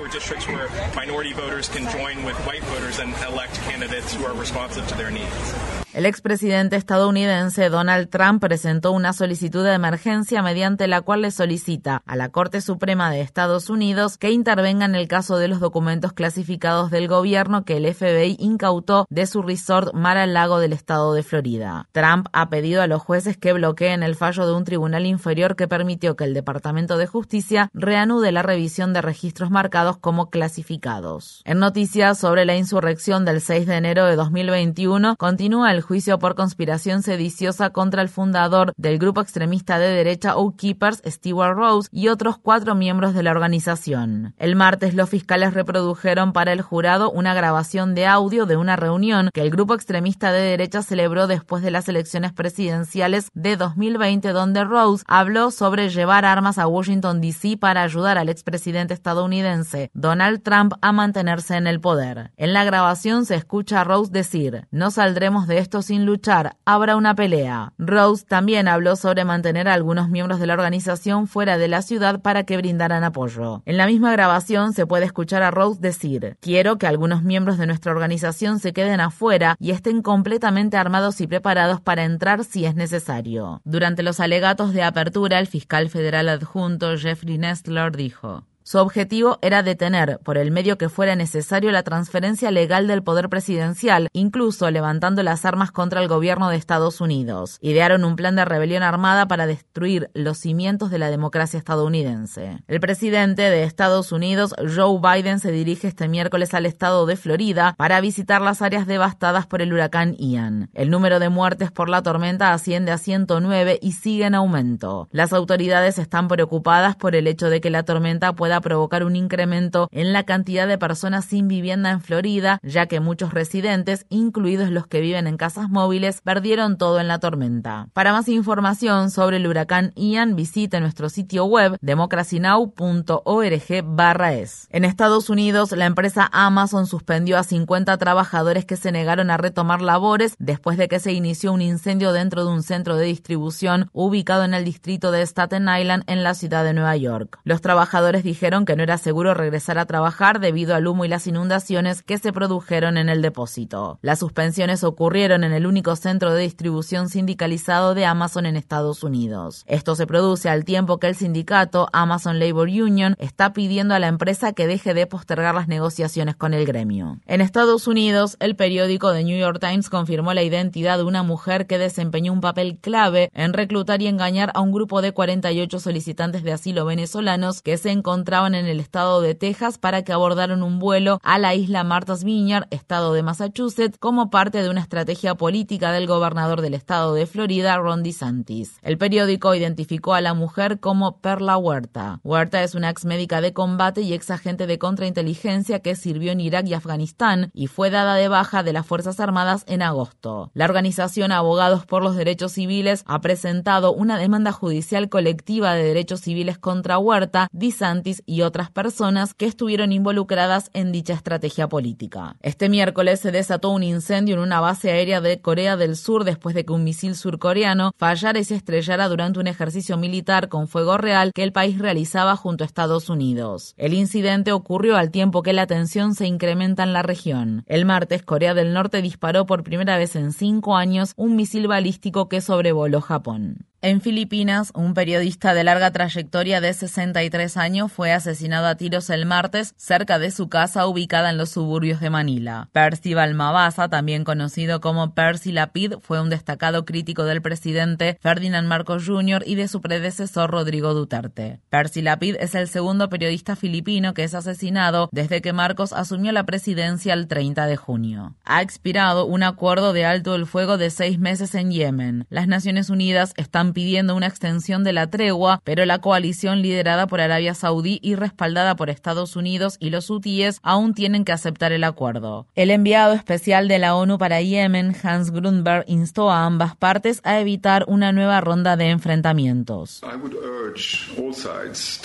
El expresidente estadounidense Donald Trump presentó una solicitud de emergencia mediante la cual le solicita a la Corte Suprema de Estados Unidos que intervenga en el caso de los documentos clasificados del gobierno que el FBI incautó de su resort Mar al Lago del estado de Florida. Trump ha pedido a los jueces que bloqueen el fallo de un tribunal inferior que permitió que el Departamento de Justicia reanude la revisión de registros marcados como clasificados. En noticias sobre la insurrección del 6 de enero de 2021, continúa el juicio por conspiración sediciosa contra el fundador del grupo extremista de derecha Oath Keepers, Stewart Rose, y otros cuatro miembros de la organización. El martes los fiscales reprodujeron para el jurado una grabación de audio de una reunión que el grupo extremista de derecha celebró después de las elecciones presidenciales de 2020 donde Rose habló sobre llevar armas a Washington, D.C. para ayudar al expresidente estadounidense Donald Trump a mantenerse en el poder. En la grabación se escucha a Rose decir, no saldremos de esto sin luchar, habrá una pelea. Rose también habló sobre mantener a algunos miembros de la organización fuera de la ciudad para que brindaran apoyo. En la misma grabación se puede escuchar a Rose decir, quiero que algunos miembros de nuestra organización se queden afuera y estén completamente armados y preparados para entrar si es necesario. Durante los alegatos de apertura, el fiscal federal adjunto Jeffrey Nestler dijo, su objetivo era detener, por el medio que fuera necesario, la transferencia legal del poder presidencial, incluso levantando las armas contra el gobierno de Estados Unidos. Idearon un plan de rebelión armada para destruir los cimientos de la democracia estadounidense. El presidente de Estados Unidos, Joe Biden, se dirige este miércoles al estado de Florida para visitar las áreas devastadas por el huracán Ian. El número de muertes por la tormenta asciende a 109 y sigue en aumento. Las autoridades están preocupadas por el hecho de que la tormenta pueda provocar un incremento en la cantidad de personas sin vivienda en Florida, ya que muchos residentes, incluidos los que viven en casas móviles, perdieron todo en la tormenta. Para más información sobre el huracán Ian, visite nuestro sitio web democracynow.org/es. En Estados Unidos, la empresa Amazon suspendió a 50 trabajadores que se negaron a retomar labores después de que se inició un incendio dentro de un centro de distribución ubicado en el distrito de Staten Island en la ciudad de Nueva York. Los trabajadores dijeron que no era seguro regresar a trabajar debido al humo y las inundaciones que se produjeron en el depósito. Las suspensiones ocurrieron en el único centro de distribución sindicalizado de Amazon en Estados Unidos. Esto se produce al tiempo que el sindicato Amazon Labor Union está pidiendo a la empresa que deje de postergar las negociaciones con el gremio. En Estados Unidos, el periódico The New York Times confirmó la identidad de una mujer que desempeñó un papel clave en reclutar y engañar a un grupo de 48 solicitantes de asilo venezolanos que se encontraban en el estado de Texas para que abordaran un vuelo a la isla Martha's Vineyard, estado de Massachusetts, como parte de una estrategia política del gobernador del estado de Florida, Ron DeSantis. El periódico identificó a la mujer como Perla Huerta. Huerta es una ex médica de combate y ex agente de contrainteligencia que sirvió en Irak y Afganistán y fue dada de baja de las Fuerzas Armadas en agosto. La organización Abogados por los Derechos Civiles ha presentado una demanda judicial colectiva de derechos civiles contra Huerta, DeSantis y otras personas que estuvieron involucradas en dicha estrategia política. Este miércoles se desató un incendio en una base aérea de Corea del Sur después de que un misil surcoreano fallara y se estrellara durante un ejercicio militar con fuego real que el país realizaba junto a Estados Unidos. El incidente ocurrió al tiempo que la tensión se incrementa en la región. El martes, Corea del Norte disparó por primera vez en cinco años un misil balístico que sobrevoló Japón. En Filipinas, un periodista de larga trayectoria de 63 años fue asesinado a tiros el martes cerca de su casa ubicada en los suburbios de Manila. Percy Balmabasa, también conocido como Percy Lapid, fue un destacado crítico del presidente Ferdinand Marcos Jr. y de su predecesor Rodrigo Duterte. Percy Lapid es el segundo periodista filipino que es asesinado desde que Marcos asumió la presidencia el 30 de junio. Ha expirado un acuerdo de alto el fuego de seis meses en Yemen. Las Naciones Unidas están pidiendo una extensión de la tregua, pero la coalición liderada por Arabia Saudí y respaldada por Estados Unidos y los hutíes aún tienen que aceptar el acuerdo. El enviado especial de la ONU para Yemen, Hans Grundberg, instó a ambas partes a evitar una nueva ronda de enfrentamientos.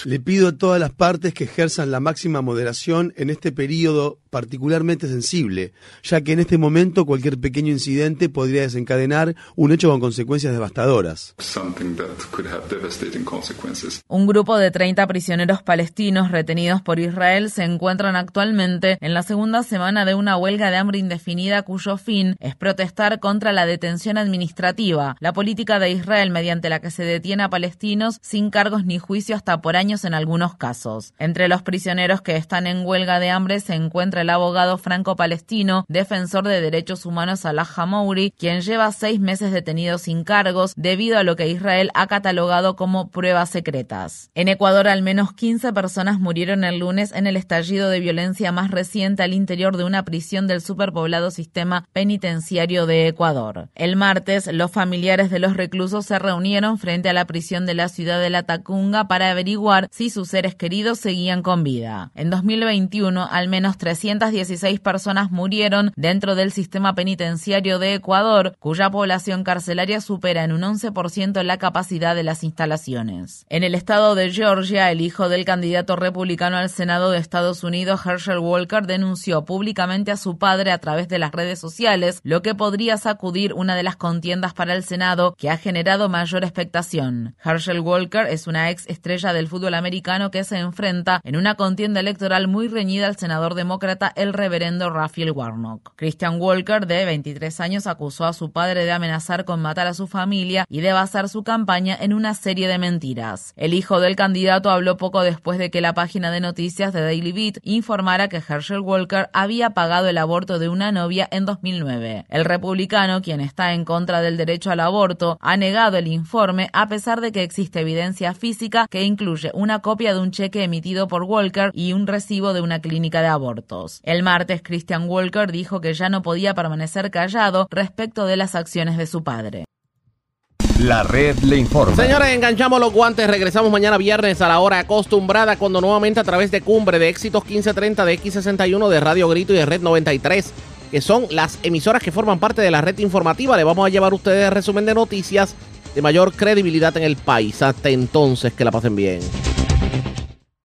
Le pido a todas las partes que ejerzan la máxima moderación en este periodo particularmente sensible, ya que en este momento cualquier pequeño incidente podría desencadenar un hecho con consecuencias devastadoras. Un grupo de 30 prisioneros palestinos retenidos por Israel se encuentran actualmente en la segunda semana de una huelga de hambre indefinida cuyo fin es protestar contra la detención administrativa, la política de Israel mediante la que se detiene a palestinos sin cargos ni juicio hasta por años en algunos casos. Entre los prisioneros que están en huelga de hambre se encuentra el abogado franco-palestino, defensor de derechos humanos Salah Hamouri, quien lleva seis meses detenido sin cargos debido a lo que Israel ha catalogado como pruebas secretas. En Ecuador, al menos 15 personas murieron el lunes en el estallido de violencia más reciente al interior de una prisión del superpoblado sistema penitenciario de Ecuador. El martes, los familiares de los reclusos se reunieron frente a la prisión de la ciudad de La Tacunga para averiguar si sus seres queridos seguían con vida. En 2021, al menos 316 personas murieron dentro del sistema penitenciario de Ecuador, cuya población carcelaria supera en un 11% la capacidad de las instalaciones. En el estado de Georgia, el hijo del candidato republicano al Senado de Estados Unidos, Herschel Walker, denunció públicamente a su padre a través de las redes sociales, lo que podría sacudir una de las contiendas para el Senado que ha generado mayor expectación. Herschel Walker es una ex estrella del fútbol americano que se enfrenta en una contienda electoral muy reñida al senador demócrata el reverendo Raphael Warnock. Christian Walker, de 23 años, acusó a su padre de amenazar con matar a su familia y de basar su campaña en una serie de mentiras. El hijo del candidato habló poco después de que la página de noticias de Daily Beat informara que Herschel Walker había pagado el aborto de una novia en 2009. El republicano, quien está en contra del derecho al aborto, ha negado el informe a pesar de que existe evidencia física que incluye una copia de un cheque emitido por Walker y un recibo de una clínica de abortos. El martes, Christian Walker dijo que ya no podía permanecer callado respecto de las acciones de su padre. La red le informa. Señores, enganchamos los guantes. Regresamos mañana viernes a la hora acostumbrada cuando nuevamente a través de Cumbre de Éxitos 1530 de X61 de Radio Grito y de Red 93, que son las emisoras que forman parte de la red informativa, le vamos a llevar a ustedes el resumen de noticias de mayor credibilidad en el país. Hasta entonces, que la pasen bien.